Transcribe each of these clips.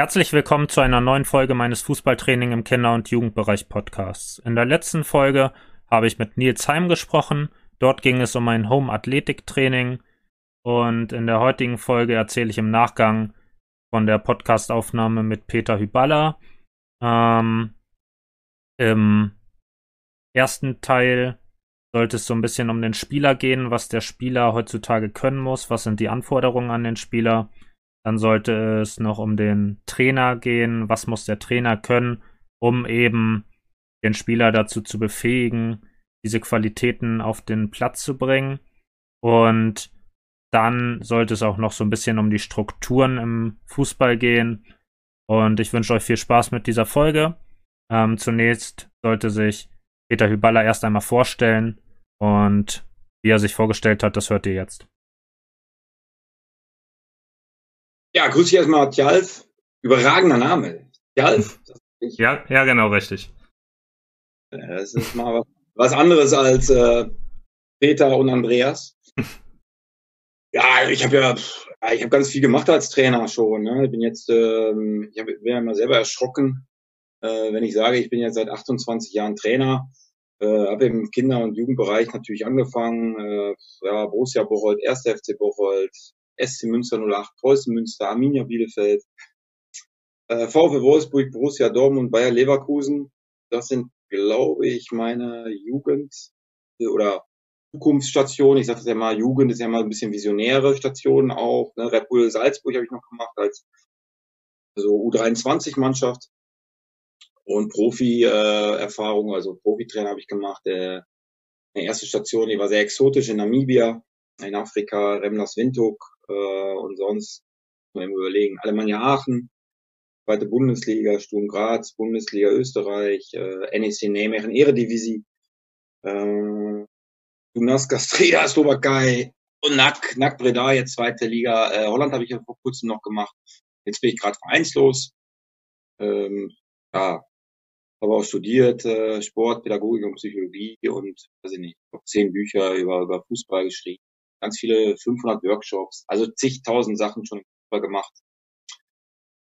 Herzlich willkommen zu einer neuen Folge meines Fußballtraining im Kinder- und Jugendbereich Podcasts. In der letzten Folge habe ich mit Nils Heim gesprochen. Dort ging es um ein Home-Athletik-Training. Und in der heutigen Folge erzähle ich im Nachgang von der Podcastaufnahme mit Peter Hyballa. Ähm, Im ersten Teil sollte es so ein bisschen um den Spieler gehen, was der Spieler heutzutage können muss, was sind die Anforderungen an den Spieler. Dann sollte es noch um den Trainer gehen. Was muss der Trainer können, um eben den Spieler dazu zu befähigen, diese Qualitäten auf den Platz zu bringen. Und dann sollte es auch noch so ein bisschen um die Strukturen im Fußball gehen. Und ich wünsche euch viel Spaß mit dieser Folge. Ähm, zunächst sollte sich Peter Hyballa erst einmal vorstellen und wie er sich vorgestellt hat, das hört ihr jetzt. Ja, grüß dich erstmal, Tjalf. Überragender Name. Tjalf? Ja, ja, genau, richtig. Das ist mal was, anderes als äh, Peter und Andreas. ja, ich habe ja, ich habe ganz viel gemacht als Trainer schon. Ne? Ich bin jetzt, ähm, ich hab, bin ja mal selber erschrocken, äh, wenn ich sage, ich bin jetzt seit 28 Jahren Trainer. Äh, habe im Kinder- und Jugendbereich natürlich angefangen. Äh, ja, Borussia Bocholt, 1. FC Bocholt, SC Münster 08, Preußen Münster, Arminia Bielefeld, äh, VfW Wolfsburg, Borussia Dortmund, Bayer Leverkusen. Das sind, glaube ich, meine Jugend- oder Zukunftsstationen. Ich sage das ja mal, Jugend ist ja mal ein bisschen visionäre Stationen auch. Ne? Red Bull Salzburg habe ich noch gemacht als also U23-Mannschaft und Profi-Erfahrung, äh, also Profitrainer habe ich gemacht. Äh, meine erste Station, die war sehr exotisch in Namibia, in Afrika, Remlas Windhoek, äh, und sonst mal überlegen. Alemannia Aachen, zweite Bundesliga, Sturm Graz, Bundesliga Österreich, äh, NEC Nijmegen, Eredivisie, äh, Dunas Castria, Slowakei und NAC, NAC Breda, jetzt zweite Liga. Äh, Holland habe ich ja vor kurzem noch gemacht. Jetzt bin ich gerade vereinslos. Ähm, ja, habe auch studiert, äh, Sport, Pädagogik und Psychologie und weiß ich nicht, zehn Bücher über, über Fußball geschrieben ganz viele 500 Workshops, also zigtausend Sachen schon gemacht.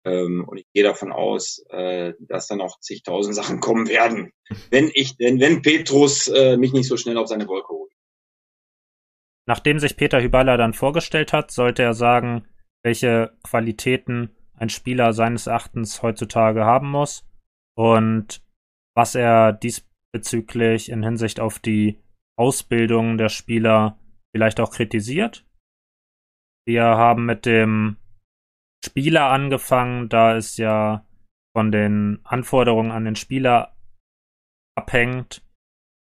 Ähm, und ich gehe davon aus, äh, dass dann auch zigtausend Sachen kommen werden, wenn ich, denn wenn Petrus äh, mich nicht so schnell auf seine Wolke holt. Nachdem sich Peter Hyballa dann vorgestellt hat, sollte er sagen, welche Qualitäten ein Spieler seines Erachtens heutzutage haben muss und was er diesbezüglich in Hinsicht auf die Ausbildung der Spieler vielleicht auch kritisiert. Wir haben mit dem Spieler angefangen, da es ja von den Anforderungen an den Spieler abhängt,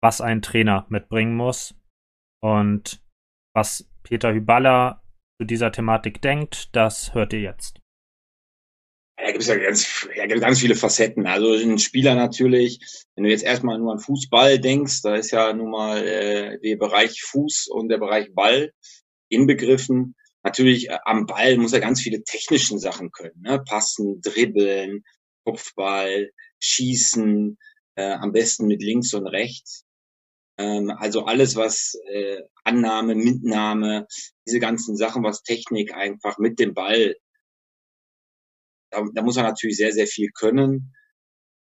was ein Trainer mitbringen muss und was Peter Hyballa zu dieser Thematik denkt, das hört ihr jetzt. Da gibt es ja ganz, ja, ganz viele Facetten. Also ein Spieler natürlich, wenn du jetzt erstmal nur an Fußball denkst, da ist ja nun mal äh, der Bereich Fuß und der Bereich Ball inbegriffen. Natürlich äh, am Ball muss er ganz viele technischen Sachen können. Ne? Passen, dribbeln, Kopfball, schießen, äh, am besten mit links und rechts. Ähm, also alles, was äh, Annahme, Mitnahme, diese ganzen Sachen, was Technik einfach mit dem Ball da, da muss er natürlich sehr, sehr viel können.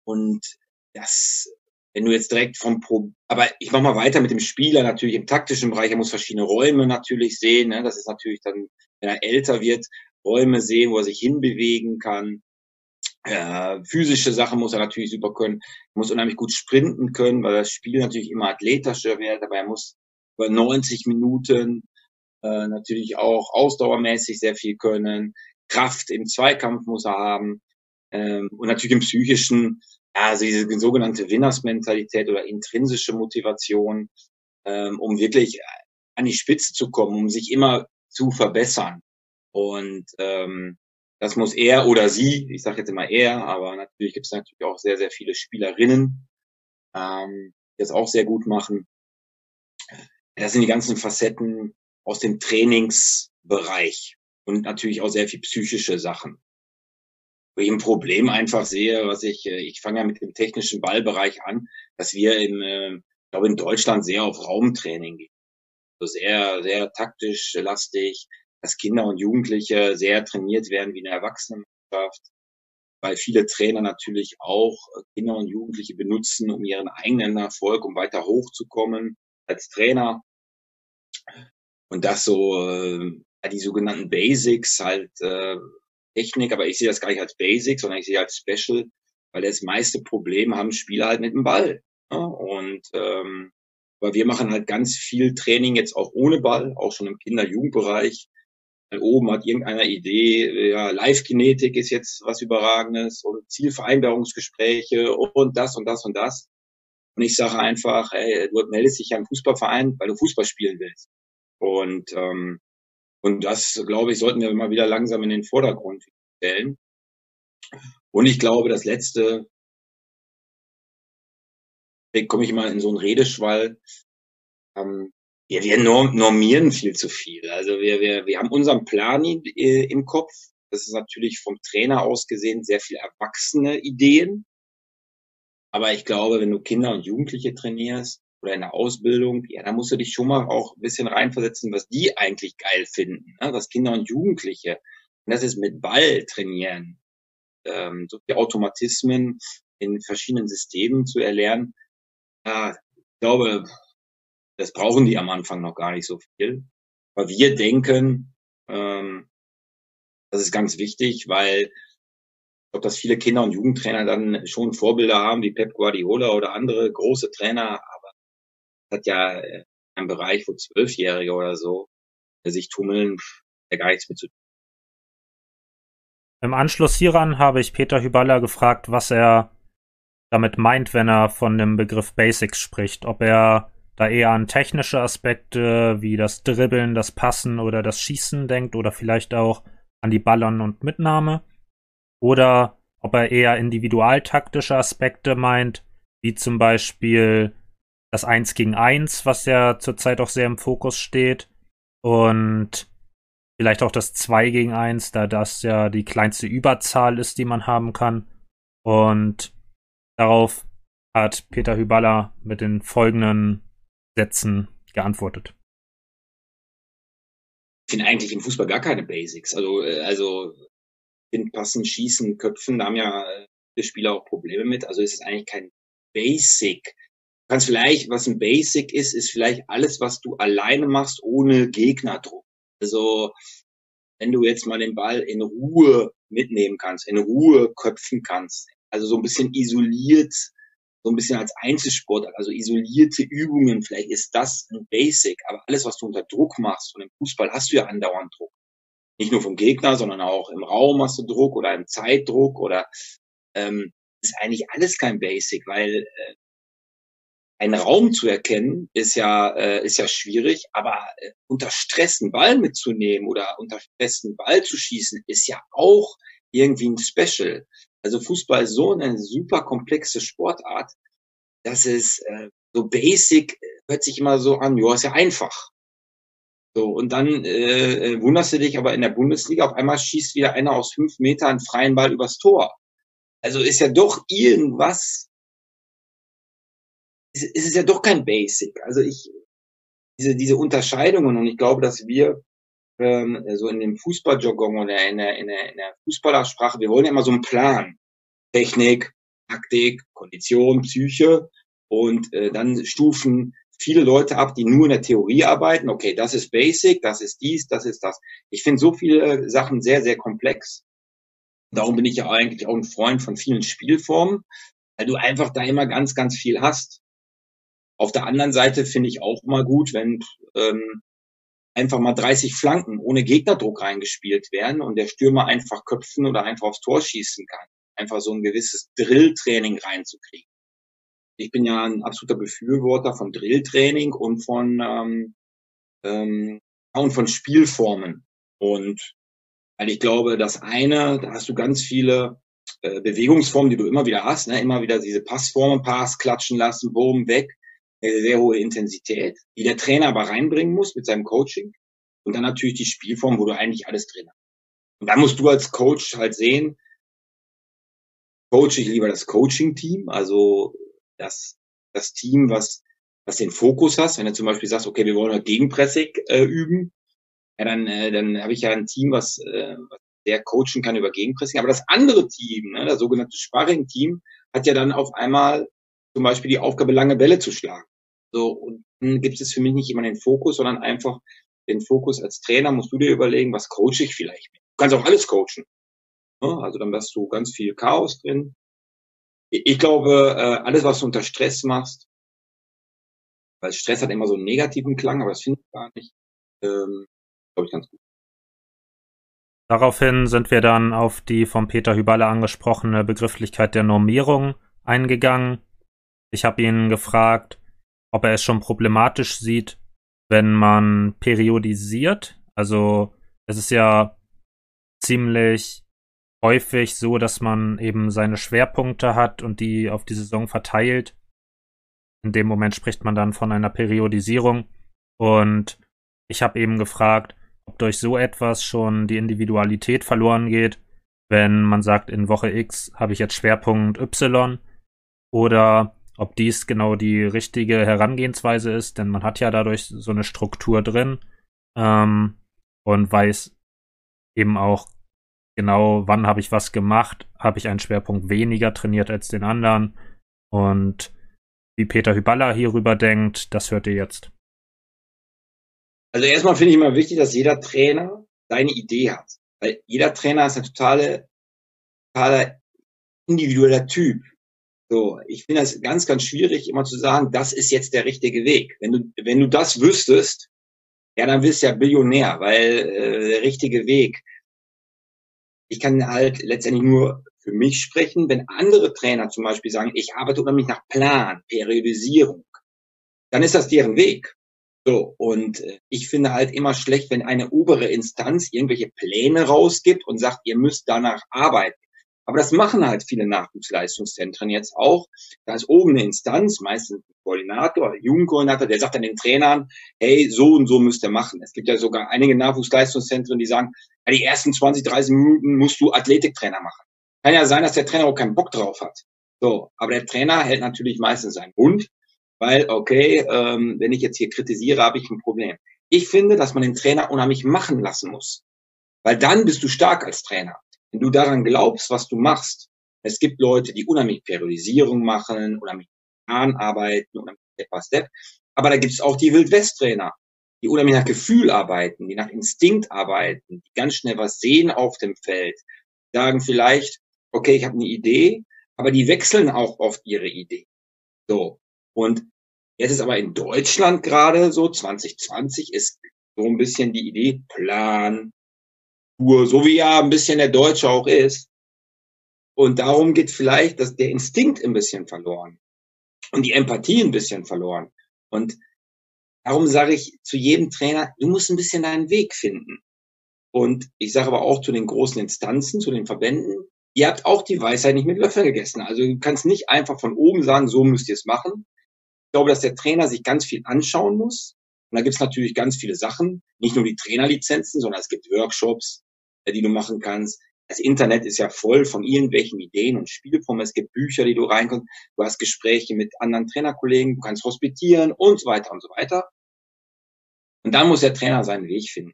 Und das, wenn du jetzt direkt vom Pro, aber ich mach mal weiter mit dem Spieler natürlich im taktischen Bereich. Er muss verschiedene Räume natürlich sehen. Ne? Das ist natürlich dann, wenn er älter wird, Räume sehen, wo er sich hinbewegen kann. Äh, physische Sachen muss er natürlich super können. Er muss unheimlich gut sprinten können, weil das Spiel natürlich immer athletischer wird, aber er muss über 90 Minuten äh, natürlich auch ausdauermäßig sehr viel können. Kraft im Zweikampf muss er haben ähm, und natürlich im psychischen, also diese sogenannte Winnersmentalität oder intrinsische Motivation, ähm, um wirklich an die Spitze zu kommen, um sich immer zu verbessern. Und ähm, das muss er oder sie, ich sage jetzt immer er, aber natürlich gibt es natürlich auch sehr, sehr viele Spielerinnen, ähm, die das auch sehr gut machen. Das sind die ganzen Facetten aus dem Trainingsbereich und natürlich auch sehr viel psychische Sachen. Wo ich ein Problem einfach sehe, was ich, äh, ich fange ja mit dem technischen Ballbereich an, dass wir im, äh, ich glaube in Deutschland sehr auf Raumtraining gehen. Also sehr, sehr taktisch lastig, dass Kinder und Jugendliche sehr trainiert werden wie eine Erwachsenenschaft. weil viele Trainer natürlich auch äh, Kinder und Jugendliche benutzen, um ihren eigenen Erfolg, um weiter hochzukommen als Trainer. Und das so, äh, die sogenannten Basics, halt äh, Technik, aber ich sehe das gar nicht als Basics, sondern ich sehe als Special, weil das meiste Problem haben Spieler halt mit dem Ball. Ne? Und ähm, weil wir machen halt ganz viel Training jetzt auch ohne Ball, auch schon im Kinder-Jugendbereich. Oben hat irgendeiner Idee, ja, Live-Kinetik ist jetzt was Überragendes und Zielvereinbarungsgespräche und das und das und das. Und ich sage einfach, ey, du meldest dich ja im Fußballverein, weil du Fußball spielen willst. Und, ähm, und das, glaube ich, sollten wir mal wieder langsam in den Vordergrund stellen. Und ich glaube, das letzte, komme ich immer in so einen Redeschwall, ähm, wir, wir normieren viel zu viel. Also wir, wir, wir haben unseren Plan äh, im Kopf. Das ist natürlich vom Trainer aus gesehen sehr viel erwachsene Ideen. Aber ich glaube, wenn du Kinder und Jugendliche trainierst oder in der Ausbildung, ja, da musst du dich schon mal auch ein bisschen reinversetzen, was die eigentlich geil finden, ne? was Kinder und Jugendliche. Und das ist mit Ball trainieren, ähm, so die Automatismen in verschiedenen Systemen zu erlernen. Ja, ich glaube, das brauchen die am Anfang noch gar nicht so viel. Aber wir denken, ähm, das ist ganz wichtig, weil ich glaube, dass viele Kinder- und Jugendtrainer dann schon Vorbilder haben, wie Pep Guardiola oder andere große Trainer, hat ja äh, ein Bereich, wo Zwölfjährige oder so sich tummeln, der gar nichts mit zu tun. Im Anschluss hieran habe ich Peter Hyballa gefragt, was er damit meint, wenn er von dem Begriff Basics spricht. Ob er da eher an technische Aspekte wie das Dribbeln, das Passen oder das Schießen denkt oder vielleicht auch an die Ballern und Mitnahme. Oder ob er eher individualtaktische Aspekte meint, wie zum Beispiel das 1 gegen 1, was ja zurzeit auch sehr im Fokus steht. Und vielleicht auch das 2 gegen 1, da das ja die kleinste Überzahl ist, die man haben kann. Und darauf hat Peter Hyballa mit den folgenden Sätzen geantwortet. Ich finde eigentlich im Fußball gar keine Basics. Also, äh, also passen, schießen, köpfen, da haben ja äh, viele Spieler auch Probleme mit. Also ist es eigentlich kein Basic. Kannst vielleicht, was ein Basic ist, ist vielleicht alles, was du alleine machst, ohne Gegnerdruck. Also wenn du jetzt mal den Ball in Ruhe mitnehmen kannst, in Ruhe köpfen kannst, also so ein bisschen isoliert so ein bisschen als Einzelsport, also isolierte Übungen, vielleicht ist das ein Basic, aber alles, was du unter Druck machst, und im Fußball hast du ja andauernd Druck. Nicht nur vom Gegner, sondern auch im Raum hast du Druck oder im Zeitdruck oder ähm, ist eigentlich alles kein Basic, weil äh, einen Raum zu erkennen ist ja äh, ist ja schwierig, aber äh, unter Stress einen Ball mitzunehmen oder unter Stress einen Ball zu schießen ist ja auch irgendwie ein Special. Also Fußball ist so eine super komplexe Sportart, dass es äh, so basic hört sich immer so an, ja, ist ja einfach. So, und dann äh, äh, wunderst du dich aber in der Bundesliga, auf einmal schießt wieder einer aus fünf Metern freien Ball übers Tor. Also ist ja doch irgendwas, ist, ist es ja doch kein Basic. Also ich, diese, diese Unterscheidungen, und ich glaube, dass wir ähm, so in dem Fußballjargon oder in der, in, der, in der Fußballersprache, wir wollen ja immer so einen Plan. Technik, Taktik, Kondition, Psyche und äh, dann stufen viele Leute ab, die nur in der Theorie arbeiten. Okay, das ist Basic, das ist dies, das ist das. Ich finde so viele Sachen sehr, sehr komplex. Darum bin ich ja eigentlich auch ein Freund von vielen Spielformen, weil du einfach da immer ganz, ganz viel hast. Auf der anderen Seite finde ich auch mal gut, wenn ähm, einfach mal 30 Flanken ohne Gegnerdruck reingespielt werden und der Stürmer einfach köpfen oder einfach aufs Tor schießen kann. Einfach so ein gewisses Drilltraining reinzukriegen. Ich bin ja ein absoluter Befürworter von Drilltraining und von ähm, ähm, und von Spielformen. Und weil ich glaube, das eine, da hast du ganz viele äh, Bewegungsformen, die du immer wieder hast, ne? immer wieder diese Passformen, Pass, klatschen lassen, Boom, weg eine sehr hohe Intensität, die der Trainer aber reinbringen muss mit seinem Coaching. Und dann natürlich die Spielform, wo du eigentlich alles drin hast. Und dann musst du als Coach halt sehen, coach ich lieber das Coaching-Team, also das, das Team, was, was den Fokus hast. Wenn du zum Beispiel sagst, okay, wir wollen Gegenpressing äh, üben, ja, dann, äh, dann habe ich ja ein Team, was, äh, was der coachen kann über Gegenpressing. Aber das andere Team, ne, das sogenannte Sparring-Team, hat ja dann auf einmal zum Beispiel die Aufgabe, lange Bälle zu schlagen. So, und dann gibt es für mich nicht immer den Fokus, sondern einfach den Fokus als Trainer musst du dir überlegen, was coache ich vielleicht. Du kannst auch alles coachen. Also dann hast du ganz viel Chaos drin. Ich glaube, äh, alles, was du unter Stress machst, weil Stress hat immer so einen negativen Klang, aber das finde ich gar nicht, ähm, glaube ich ganz gut. Daraufhin sind wir dann auf die von Peter Hüballe angesprochene Begrifflichkeit der Normierung eingegangen. Ich habe ihn gefragt, ob er es schon problematisch sieht, wenn man periodisiert. Also es ist ja ziemlich häufig so, dass man eben seine Schwerpunkte hat und die auf die Saison verteilt. In dem Moment spricht man dann von einer Periodisierung. Und ich habe eben gefragt, ob durch so etwas schon die Individualität verloren geht, wenn man sagt, in Woche X habe ich jetzt Schwerpunkt Y oder ob dies genau die richtige Herangehensweise ist, denn man hat ja dadurch so eine Struktur drin ähm, und weiß eben auch genau, wann habe ich was gemacht, habe ich einen Schwerpunkt weniger trainiert als den anderen und wie Peter Hyballa hierüber denkt, das hört ihr jetzt. Also erstmal finde ich immer wichtig, dass jeder Trainer seine Idee hat. Weil jeder Trainer ist ein totale, totaler individueller Typ. So, ich finde das ganz, ganz schwierig, immer zu sagen, das ist jetzt der richtige Weg. Wenn du, wenn du das wüsstest, ja, dann wirst du ja Billionär, weil äh, der richtige Weg. Ich kann halt letztendlich nur für mich sprechen, wenn andere Trainer zum Beispiel sagen, ich arbeite unheimlich nach Plan, Periodisierung, dann ist das deren Weg. So, und äh, ich finde halt immer schlecht, wenn eine obere Instanz irgendwelche Pläne rausgibt und sagt, ihr müsst danach arbeiten. Aber das machen halt viele Nachwuchsleistungszentren jetzt auch. Da ist oben eine Instanz, meistens ein Koordinator, Jugendkoordinator, der sagt dann den Trainern, hey, so und so müsst ihr machen. Es gibt ja sogar einige Nachwuchsleistungszentren, die sagen, die ersten 20, 30 Minuten musst du Athletiktrainer machen. Kann ja sein, dass der Trainer auch keinen Bock drauf hat. So, aber der Trainer hält natürlich meistens seinen Mund, weil, okay, ähm, wenn ich jetzt hier kritisiere, habe ich ein Problem. Ich finde, dass man den Trainer unheimlich machen lassen muss. Weil dann bist du stark als Trainer wenn du daran glaubst, was du machst, es gibt Leute, die unheimlich Periodisierung machen, unheimlich Plan arbeiten, unheimlich Step by Step, aber da gibt es auch die Wildwest-Trainer, die unheimlich nach Gefühl arbeiten, die nach Instinkt arbeiten, die ganz schnell was sehen auf dem Feld, sagen vielleicht, okay, ich habe eine Idee, aber die wechseln auch oft ihre Idee. So. Und jetzt ist aber in Deutschland gerade so, 2020 ist so ein bisschen die Idee, Plan, Natur, so wie ja ein bisschen der Deutsche auch ist. Und darum geht vielleicht dass der Instinkt ein bisschen verloren und die Empathie ein bisschen verloren. Und darum sage ich zu jedem Trainer, du musst ein bisschen deinen Weg finden. Und ich sage aber auch zu den großen Instanzen, zu den Verbänden, ihr habt auch die Weisheit nicht mit Löffeln gegessen. Also du kannst nicht einfach von oben sagen, so müsst ihr es machen. Ich glaube, dass der Trainer sich ganz viel anschauen muss. Und da gibt es natürlich ganz viele Sachen, nicht nur die Trainerlizenzen, sondern es gibt Workshops, die du machen kannst. Das Internet ist ja voll von irgendwelchen Ideen und Spielformen. Es gibt Bücher, die du reinkommst. Du hast Gespräche mit anderen Trainerkollegen. Du kannst hospitieren und so weiter und so weiter. Und dann muss der Trainer seinen Weg finden.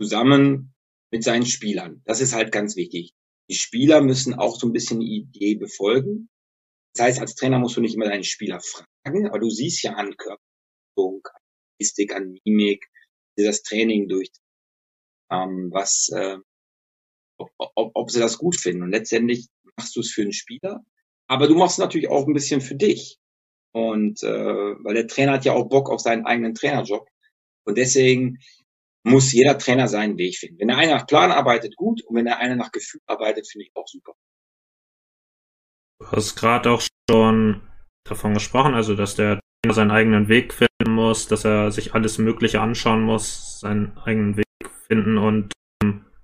Zusammen mit seinen Spielern. Das ist halt ganz wichtig. Die Spieler müssen auch so ein bisschen die Idee befolgen. Das heißt, als Trainer musst du nicht immer deinen Spieler fragen, aber du siehst ja an Körperung, an Logistik, an Mimik, das Training durch, ähm, was, äh, ob, ob, sie das gut finden. Und letztendlich machst du es für den Spieler, aber du machst es natürlich auch ein bisschen für dich. Und äh, weil der Trainer hat ja auch Bock auf seinen eigenen Trainerjob. Und deswegen muss jeder Trainer seinen Weg finden. Wenn der eine nach Plan arbeitet, gut. Und wenn der eine nach Gefühl arbeitet, finde ich auch super. Du hast gerade auch schon davon gesprochen, also dass der Trainer seinen eigenen Weg finden muss, dass er sich alles Mögliche anschauen muss, seinen eigenen Weg finden und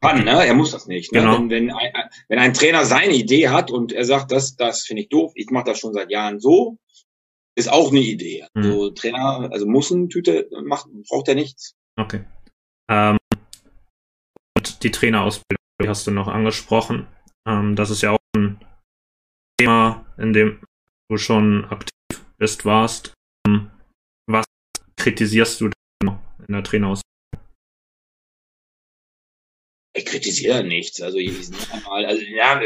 kann, ne? Er muss das nicht. Ne? Genau. Wenn, wenn, ein, wenn ein Trainer seine Idee hat und er sagt, das, das finde ich doof, ich mache das schon seit Jahren so, ist auch eine Idee. Mhm. Also Trainer, also Mussentüte macht, braucht er nichts. Okay. Ähm, und die Trainerausbildung die hast du noch angesprochen. Ähm, das ist ja auch ein Thema, in dem du schon aktiv bist, warst. Ähm, was kritisierst du in der Trainerausbildung? Ich kritisiere nichts. Also ich, mal, also ja,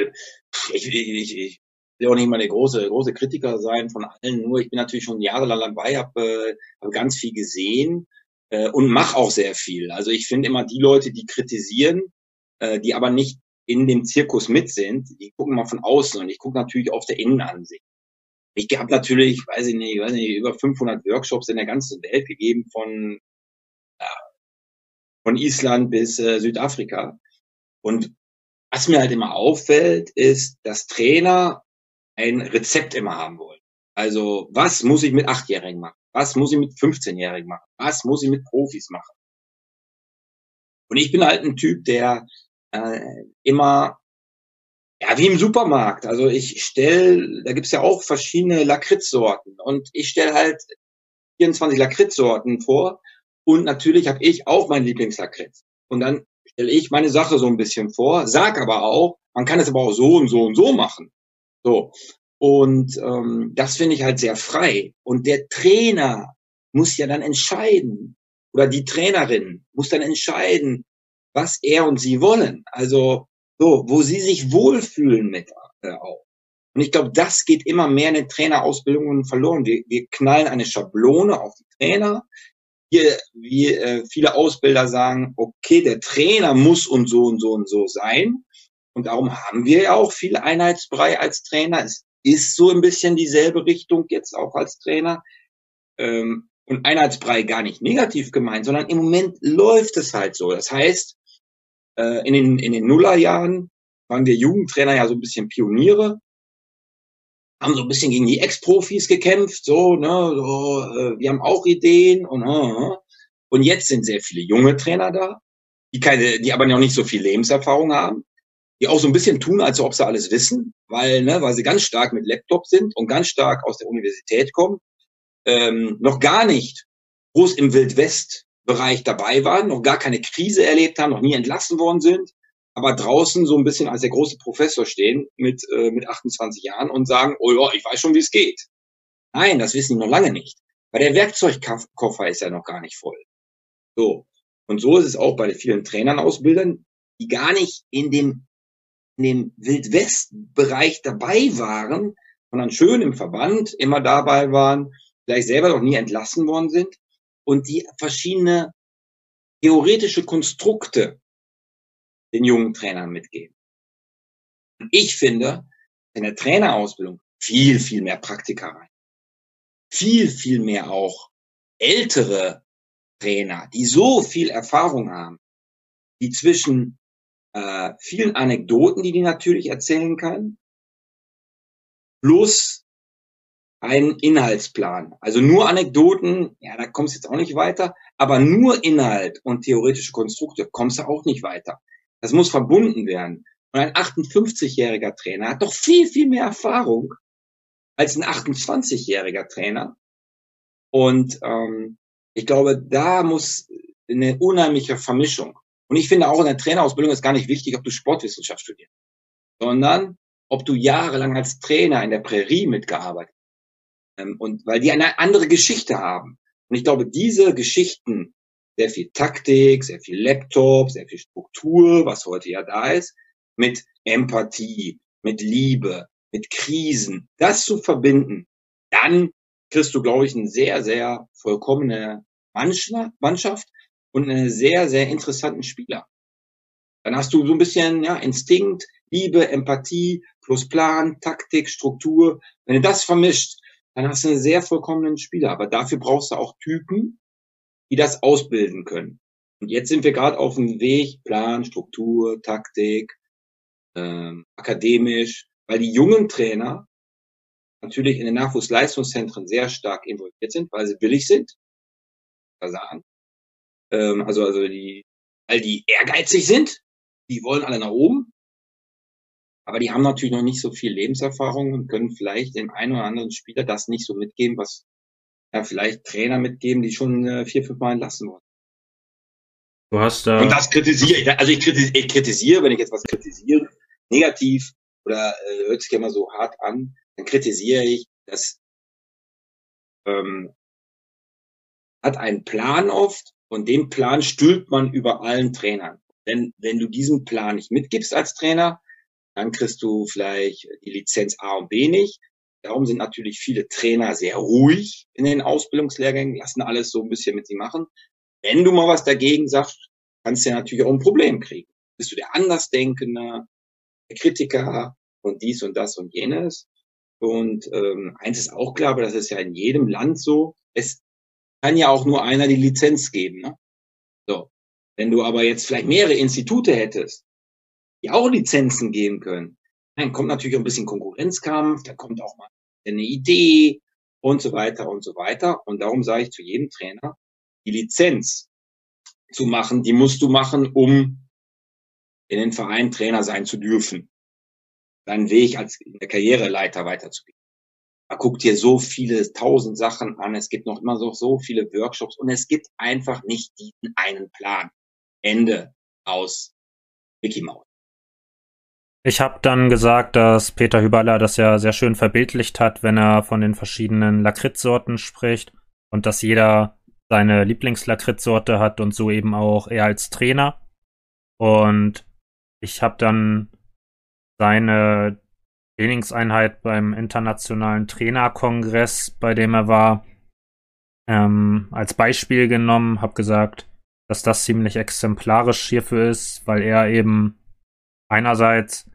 ich, ich, ich, ich will auch nicht mal der große, große Kritiker sein von allen, nur ich bin natürlich schon jahrelang dabei, habe äh, hab ganz viel gesehen äh, und mache auch sehr viel. Also ich finde immer die Leute, die kritisieren, äh, die aber nicht in dem Zirkus mit sind, die gucken mal von außen und ich gucke natürlich auf der Innenansicht. Ich habe natürlich, weiß ich nicht, weiß nicht, über 500 Workshops in der ganzen Welt gegeben von von Island bis äh, Südafrika. Und was mir halt immer auffällt, ist, dass Trainer ein Rezept immer haben wollen. Also, was muss ich mit Achtjährigen machen? Was muss ich mit 15-Jährigen machen? Was muss ich mit Profis machen? Und ich bin halt ein Typ, der äh, immer, ja, wie im Supermarkt. Also ich stelle, da gibt's ja auch verschiedene Lakritzsorten. Und ich stelle halt 24 Lakritzsorten vor. Und natürlich habe ich auch mein Lieblingslakritz. Und dann stelle ich meine Sache so ein bisschen vor, sag aber auch, man kann es aber auch so und so und so machen. So. Und ähm, das finde ich halt sehr frei. Und der Trainer muss ja dann entscheiden, oder die Trainerin muss dann entscheiden, was er und sie wollen. Also so, wo sie sich wohlfühlen mit äh, auch. Und ich glaube, das geht immer mehr in den Trainerausbildungen verloren. Wir, wir knallen eine Schablone auf die Trainer. Hier, wie äh, viele Ausbilder sagen, okay, der Trainer muss und so und so und so sein. Und darum haben wir ja auch viel Einheitsbrei als Trainer. Es ist so ein bisschen dieselbe Richtung jetzt auch als Trainer. Ähm, und Einheitsbrei gar nicht negativ gemeint, sondern im Moment läuft es halt so. Das heißt, äh, in, den, in den Nullerjahren waren wir Jugendtrainer ja so ein bisschen Pioniere, haben so ein bisschen gegen die Ex-Profis gekämpft, so, ne, so, äh, wir haben auch Ideen und, äh, und jetzt sind sehr viele junge Trainer da, die keine, die aber noch nicht so viel Lebenserfahrung haben die auch so ein bisschen tun, als ob sie alles wissen, weil, ne, weil sie ganz stark mit Laptop sind und ganz stark aus der Universität kommen, ähm, noch gar nicht groß im Wildwest-Bereich dabei waren, noch gar keine Krise erlebt haben, noch nie entlassen worden sind, aber draußen so ein bisschen als der große Professor stehen mit, äh, mit 28 Jahren und sagen, oh ja, ich weiß schon, wie es geht. Nein, das wissen die noch lange nicht. Weil der Werkzeugkoffer ist ja noch gar nicht voll. So. Und so ist es auch bei den vielen Trainern, Ausbildern, die gar nicht in dem in dem Wildwest-Bereich dabei waren, sondern schön im Verband immer dabei waren, vielleicht selber noch nie entlassen worden sind und die verschiedene theoretische Konstrukte den jungen Trainern mitgeben. Ich finde, in der Trainerausbildung viel, viel mehr Praktika rein. Viel, viel mehr auch ältere Trainer, die so viel Erfahrung haben, die zwischen äh, vielen Anekdoten, die die natürlich erzählen kann, plus ein Inhaltsplan. Also nur Anekdoten, ja, da kommst du jetzt auch nicht weiter, aber nur Inhalt und theoretische Konstrukte kommst du auch nicht weiter. Das muss verbunden werden. Und ein 58-jähriger Trainer hat doch viel, viel mehr Erfahrung als ein 28-jähriger Trainer. Und ähm, ich glaube, da muss eine unheimliche Vermischung. Und ich finde auch in der Trainerausbildung ist gar nicht wichtig, ob du Sportwissenschaft studierst, sondern ob du jahrelang als Trainer in der Prärie mitgearbeitet hast. Ähm, und weil die eine andere Geschichte haben. Und ich glaube, diese Geschichten, sehr viel Taktik, sehr viel Laptop, sehr viel Struktur, was heute ja da ist, mit Empathie, mit Liebe, mit Krisen, das zu verbinden, dann kriegst du, glaube ich, eine sehr, sehr vollkommene Mannschaft, und einen sehr, sehr interessanten Spieler. Dann hast du so ein bisschen ja, Instinkt, Liebe, Empathie, plus Plan, Taktik, Struktur. Wenn du das vermischt, dann hast du einen sehr vollkommenen Spieler. Aber dafür brauchst du auch Typen, die das ausbilden können. Und jetzt sind wir gerade auf dem Weg, Plan, Struktur, Taktik, ähm, akademisch, weil die jungen Trainer natürlich in den Nachwuchsleistungszentren sehr stark involviert sind, weil sie billig sind. Ähm, also, also die, all die ehrgeizig sind, die wollen alle nach oben. Aber die haben natürlich noch nicht so viel Lebenserfahrung und können vielleicht dem einen oder anderen Spieler das nicht so mitgeben, was ja, vielleicht Trainer mitgeben, die schon äh, vier, fünf Mal entlassen wurden. Du hast da. Und das kritisiere ich. Also ich kritisiere, ich kritisiere, wenn ich jetzt was kritisiere, negativ oder äh, hört sich immer so hart an, dann kritisiere ich, dass ähm, hat einen Plan oft und den Plan stülpt man über allen Trainern. Denn wenn du diesen Plan nicht mitgibst als Trainer, dann kriegst du vielleicht die Lizenz A und B nicht. Darum sind natürlich viele Trainer sehr ruhig in den Ausbildungslehrgängen, lassen alles so ein bisschen mit sie machen. Wenn du mal was dagegen sagst, kannst du ja natürlich auch ein Problem kriegen. Bist du der Andersdenkende, der Kritiker und dies und das und jenes. Und ähm, eins ist auch klar, aber das ist ja in jedem Land so. Es kann ja auch nur einer die Lizenz geben. Ne? So. Wenn du aber jetzt vielleicht mehrere Institute hättest, die auch Lizenzen geben können, dann kommt natürlich auch ein bisschen Konkurrenzkampf, da kommt auch mal eine Idee und so weiter und so weiter. Und darum sage ich zu jedem Trainer, die Lizenz zu machen, die musst du machen, um in den Verein Trainer sein zu dürfen. Deinen Weg als Karriereleiter weiterzugehen. Man guckt dir so viele tausend Sachen an, es gibt noch immer so, so viele Workshops und es gibt einfach nicht diesen einen Plan. Ende aus Mickey Mouse. Ich habe dann gesagt, dass Peter Hüberler das ja sehr schön verbildlicht hat, wenn er von den verschiedenen Lakritzsorten spricht und dass jeder seine Lieblingslakritzsorte hat und so eben auch er als Trainer. Und ich habe dann seine Trainingseinheit beim internationalen Trainerkongress, bei dem er war, ähm, als Beispiel genommen, habe gesagt, dass das ziemlich exemplarisch hierfür ist, weil er eben einerseits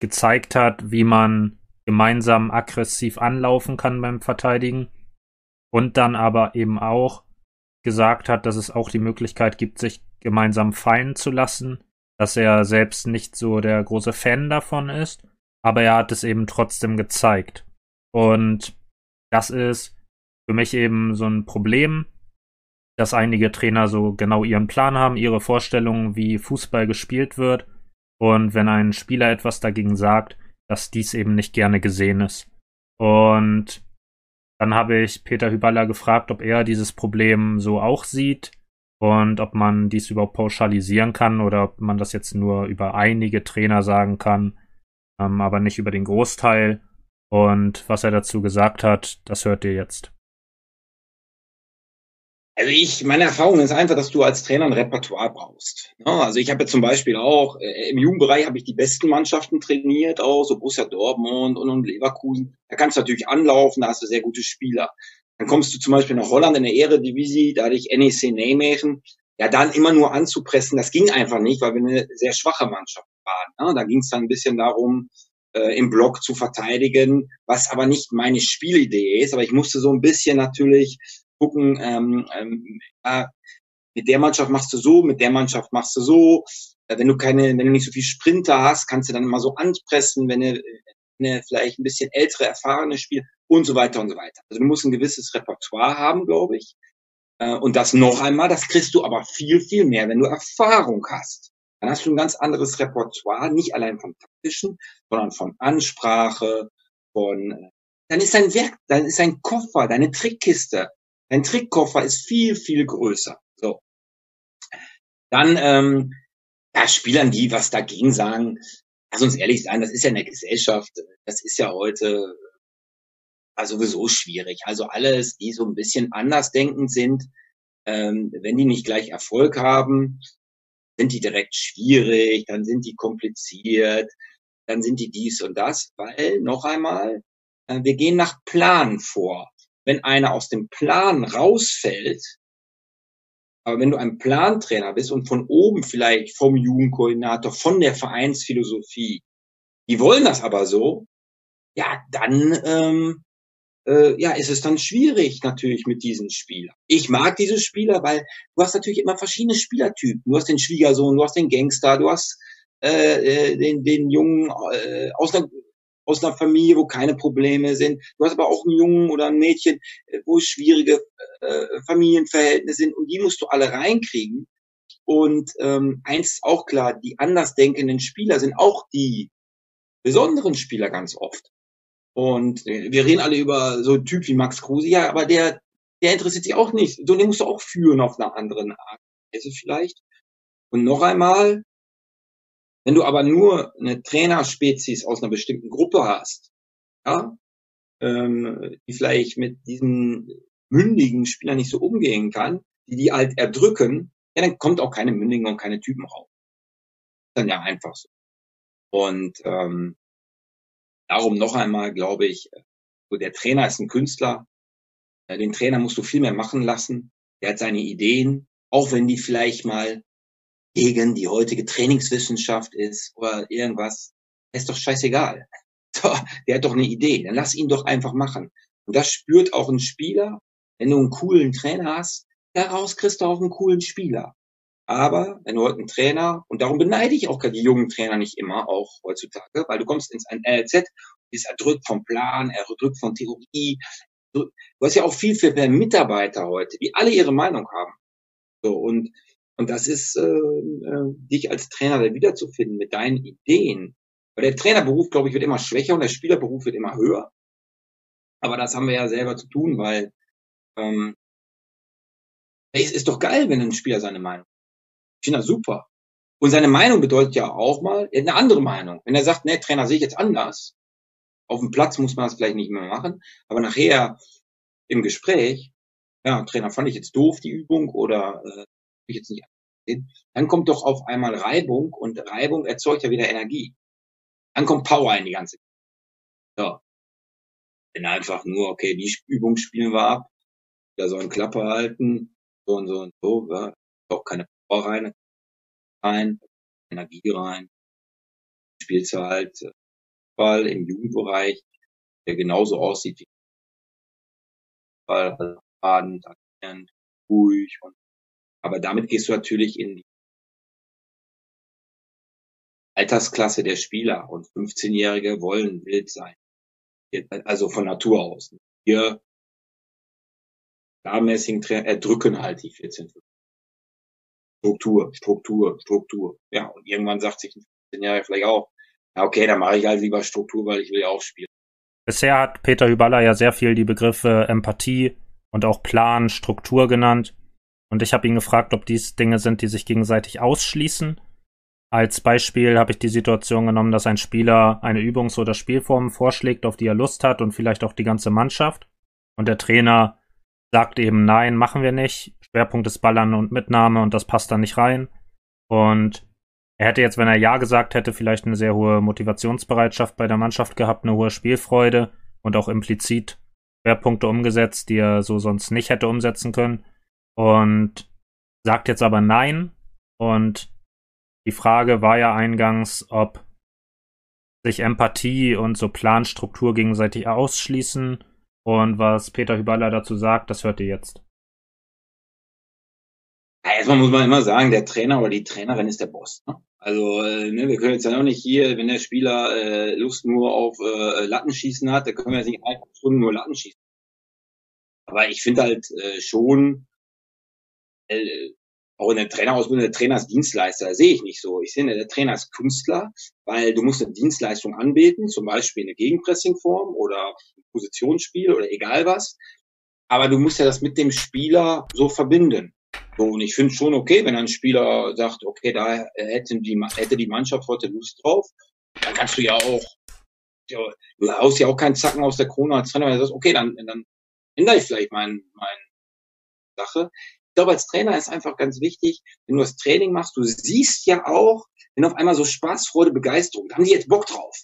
gezeigt hat, wie man gemeinsam aggressiv anlaufen kann beim Verteidigen. Und dann aber eben auch gesagt hat, dass es auch die Möglichkeit gibt, sich gemeinsam fallen zu lassen, dass er selbst nicht so der große Fan davon ist, aber er hat es eben trotzdem gezeigt. Und das ist für mich eben so ein Problem, dass einige Trainer so genau ihren Plan haben, ihre Vorstellungen, wie Fußball gespielt wird und wenn ein Spieler etwas dagegen sagt, dass dies eben nicht gerne gesehen ist. Und dann habe ich Peter Hüballer gefragt, ob er dieses Problem so auch sieht und ob man dies überhaupt pauschalisieren kann oder ob man das jetzt nur über einige Trainer sagen kann, ähm, aber nicht über den Großteil. Und was er dazu gesagt hat, das hört ihr jetzt. Also ich, meine Erfahrung ist einfach, dass du als Trainer ein Repertoire brauchst. Also ich habe zum Beispiel auch äh, im Jugendbereich habe ich die besten Mannschaften trainiert, auch so Borussia Dortmund und, Leverkusen. Da kannst du natürlich anlaufen, da hast du sehr gute Spieler. Dann kommst du zum Beispiel nach Holland in der Eredivisie, da hatte ich NEC Nijmegen. Ja, dann immer nur anzupressen, das ging einfach nicht, weil wir eine sehr schwache Mannschaft waren. Da ging es dann ein bisschen darum, äh, im Block zu verteidigen, was aber nicht meine Spielidee ist. Aber ich musste so ein bisschen natürlich gucken, ähm, ähm, ja, mit der Mannschaft machst du so, mit der Mannschaft machst du so. Äh, wenn du keine, wenn du nicht so viel Sprinter hast, kannst du dann immer so anpressen, wenn du, wenn du vielleicht ein bisschen ältere, erfahrene Spiel und so weiter und so weiter. Also du musst ein gewisses Repertoire haben, glaube ich. Äh, und das noch einmal, das kriegst du aber viel, viel mehr, wenn du Erfahrung hast. Dann hast du ein ganz anderes Repertoire, nicht allein vom taktischen, sondern von Ansprache, von, äh, dann ist dein Werk, dann ist dein Koffer, deine Trickkiste, Dein Trickkoffer ist viel, viel größer. So. Dann ähm, ja, Spielern, die was dagegen sagen, lass uns ehrlich sein, das ist ja in der Gesellschaft, das ist ja heute sowieso schwierig. Also alles, die so ein bisschen andersdenkend sind, ähm, wenn die nicht gleich Erfolg haben, sind die direkt schwierig, dann sind die kompliziert, dann sind die dies und das, weil noch einmal, äh, wir gehen nach Plan vor wenn einer aus dem Plan rausfällt, aber wenn du ein Plantrainer bist und von oben vielleicht vom Jugendkoordinator, von der Vereinsphilosophie, die wollen das aber so, ja, dann ähm, äh, ja, ist es dann schwierig natürlich mit diesen Spielern. Ich mag diese Spieler, weil du hast natürlich immer verschiedene Spielertypen. Du hast den Schwiegersohn, du hast den Gangster, du hast äh, äh den, den Jungen äh, aus einer aus einer Familie, wo keine Probleme sind. Du hast aber auch einen Jungen oder ein Mädchen, äh, wo schwierige äh, Familienverhältnisse sind und die musst du alle reinkriegen. Und ähm, eins ist auch klar, die andersdenkenden Spieler sind auch die besonderen Spieler ganz oft. Und äh, wir reden alle über so einen Typ wie Max Kruse, ja, aber der, der interessiert sich auch nicht. So, den musst du auch führen auf einer anderen Art. Weise vielleicht. Und noch einmal, wenn du aber nur eine Trainerspezies aus einer bestimmten Gruppe hast, ja, ähm, die vielleicht mit diesen mündigen Spielern nicht so umgehen kann, die die halt erdrücken, ja, dann kommt auch keine mündigen und keine Typen raus. dann ja einfach so. Und ähm, darum noch einmal, glaube ich, so der Trainer ist ein Künstler. Den Trainer musst du viel mehr machen lassen. Der hat seine Ideen, auch wenn die vielleicht mal gegen die heutige Trainingswissenschaft ist oder irgendwas. ist doch scheißegal. Der hat doch eine Idee. Dann lass ihn doch einfach machen. Und das spürt auch ein Spieler. Wenn du einen coolen Trainer hast, daraus kriegst du auch einen coolen Spieler. Aber wenn du heute einen Trainer, und darum beneide ich auch die jungen Trainer nicht immer, auch heutzutage, weil du kommst ins NLZ, bist erdrückt vom Plan, erdrückt von Theorie. Du, hast ja auch viel für Mitarbeiter heute, die alle ihre Meinung haben. So, und, und das ist, äh, äh, dich als Trainer da wiederzufinden mit deinen Ideen. Weil der Trainerberuf, glaube ich, wird immer schwächer und der Spielerberuf wird immer höher. Aber das haben wir ja selber zu tun, weil ähm, es ist doch geil, wenn ein Spieler seine Meinung ich finde das super. Und seine Meinung bedeutet ja auch mal eine andere Meinung. Wenn er sagt, nee, Trainer sehe ich jetzt anders. Auf dem Platz muss man das vielleicht nicht mehr machen, aber nachher im Gespräch, ja, Trainer fand ich jetzt doof, die Übung, oder äh, ich jetzt nicht ansehen, dann kommt doch auf einmal Reibung und Reibung erzeugt ja wieder Energie. Dann kommt Power in die ganze. So. Wenn einfach nur, okay, die Übung spielen wir ab, da soll ein Klappe halten, so und so und so, ja, auch keine rein, rein, Energie rein. Spielst du halt äh, Ball im Jugendbereich, der genauso aussieht wie Ball, also ruhig und aber damit gehst du natürlich in die Altersklasse der Spieler und 15-Jährige wollen wild sein. Also von Natur aus. Hier planmäßigen erdrücken halt die 14, Struktur, Struktur, Struktur. Ja, und irgendwann sagt sich ein 15-Jähriger vielleicht auch, ja, okay, dann mache ich halt lieber Struktur, weil ich will ja auch spielen. Bisher hat Peter Hüballer ja sehr viel die Begriffe Empathie und auch Plan, Struktur genannt. Und ich habe ihn gefragt, ob dies Dinge sind, die sich gegenseitig ausschließen. Als Beispiel habe ich die Situation genommen, dass ein Spieler eine Übungs- oder Spielform vorschlägt, auf die er Lust hat und vielleicht auch die ganze Mannschaft. Und der Trainer sagt eben, nein, machen wir nicht. Schwerpunkt ist Ballern und Mitnahme und das passt da nicht rein. Und er hätte jetzt, wenn er Ja gesagt hätte, vielleicht eine sehr hohe Motivationsbereitschaft bei der Mannschaft gehabt, eine hohe Spielfreude und auch implizit Schwerpunkte umgesetzt, die er so sonst nicht hätte umsetzen können. Und sagt jetzt aber Nein. Und die Frage war ja eingangs, ob sich Empathie und so Planstruktur gegenseitig ausschließen. Und was Peter Hüballer dazu sagt, das hört ihr jetzt. Ja, erstmal muss man immer sagen, der Trainer oder die Trainerin ist der Boss. Ne? Also äh, ne, wir können jetzt ja auch nicht hier, wenn der Spieler äh, Lust nur auf äh, Lattenschießen hat, dann können wir jetzt nicht einfach Stunden nur Lattenschießen. Aber ich finde halt äh, schon, auch in der Trainerausbildung, der Trainer ist Dienstleister, sehe ich nicht so. Ich sehe, der Trainer ist Künstler, weil du musst eine Dienstleistung anbieten, zum Beispiel eine Gegenpressingform oder Positionsspiel oder egal was. Aber du musst ja das mit dem Spieler so verbinden. Und ich finde schon okay, wenn ein Spieler sagt, okay, da hätte die, hätte die Mannschaft heute Lust drauf, dann kannst du ja auch, du haust ja auch keinen Zacken aus der Krone als Trainer, weil du sagst, okay, dann, dann ändere ich vielleicht mein, mein Sache. Glaube, als Trainer ist einfach ganz wichtig, wenn du das Training machst, du siehst ja auch, wenn auf einmal so Spaß, Freude, Begeisterung, haben die jetzt Bock drauf.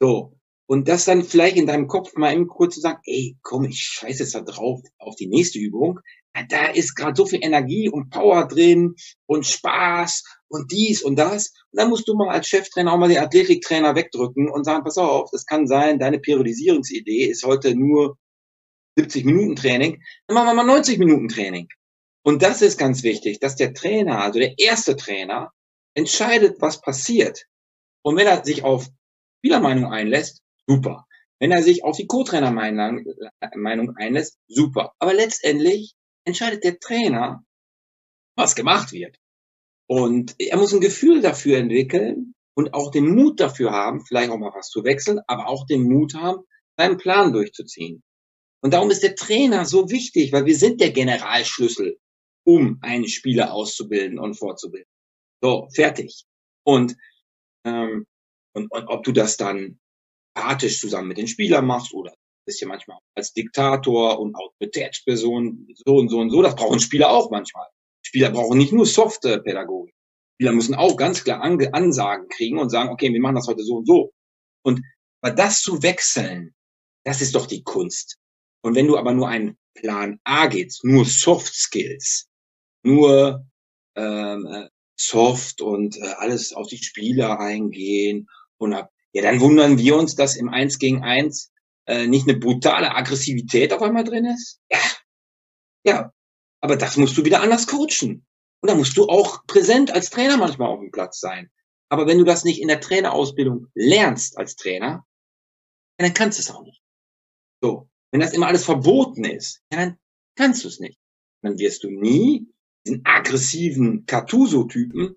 So. Und das dann vielleicht in deinem Kopf mal eben kurz zu sagen, ey, komm, ich scheiße jetzt da drauf auf die nächste Übung da ist gerade so viel Energie und Power drin und Spaß und dies und das. Und dann musst du mal als Cheftrainer auch mal den Athletiktrainer wegdrücken und sagen, pass auf, es kann sein, deine Periodisierungsidee ist heute nur 70 Minuten Training, dann machen wir mal 90 Minuten Training. Und das ist ganz wichtig, dass der Trainer, also der erste Trainer, entscheidet, was passiert. Und wenn er sich auf Spielermeinung einlässt, super. Wenn er sich auf die Co-Trainer-Meinung einlässt, super. Aber letztendlich entscheidet der Trainer, was gemacht wird. Und er muss ein Gefühl dafür entwickeln und auch den Mut dafür haben, vielleicht auch mal was zu wechseln, aber auch den Mut haben, seinen Plan durchzuziehen. Und darum ist der Trainer so wichtig, weil wir sind der Generalschlüssel, um einen Spieler auszubilden und fortzubilden. So, fertig. Und, ähm, und, und ob du das dann empathisch zusammen mit den Spielern machst oder bist ja manchmal als Diktator und Autoritätsperson so und so und so. Das brauchen Spieler auch manchmal. Spieler brauchen nicht nur softe Pädagogik. Spieler müssen auch ganz klar Ansagen kriegen und sagen, okay, wir machen das heute so und so. Und aber das zu wechseln, das ist doch die Kunst. Und wenn du aber nur einen Plan A geht, nur Soft Skills, nur ähm, äh, Soft und äh, alles auf die Spieler eingehen und ab, ja, dann wundern wir uns, dass im Eins gegen Eins äh, nicht eine brutale Aggressivität auf einmal drin ist. Ja, ja, aber das musst du wieder anders coachen. Und da musst du auch präsent als Trainer manchmal auf dem Platz sein. Aber wenn du das nicht in der Trainerausbildung lernst als Trainer, dann kannst du es auch nicht. So. Wenn das immer alles verboten ist, dann kannst du es nicht. Dann wirst du nie diesen aggressiven Cartuso-Typen,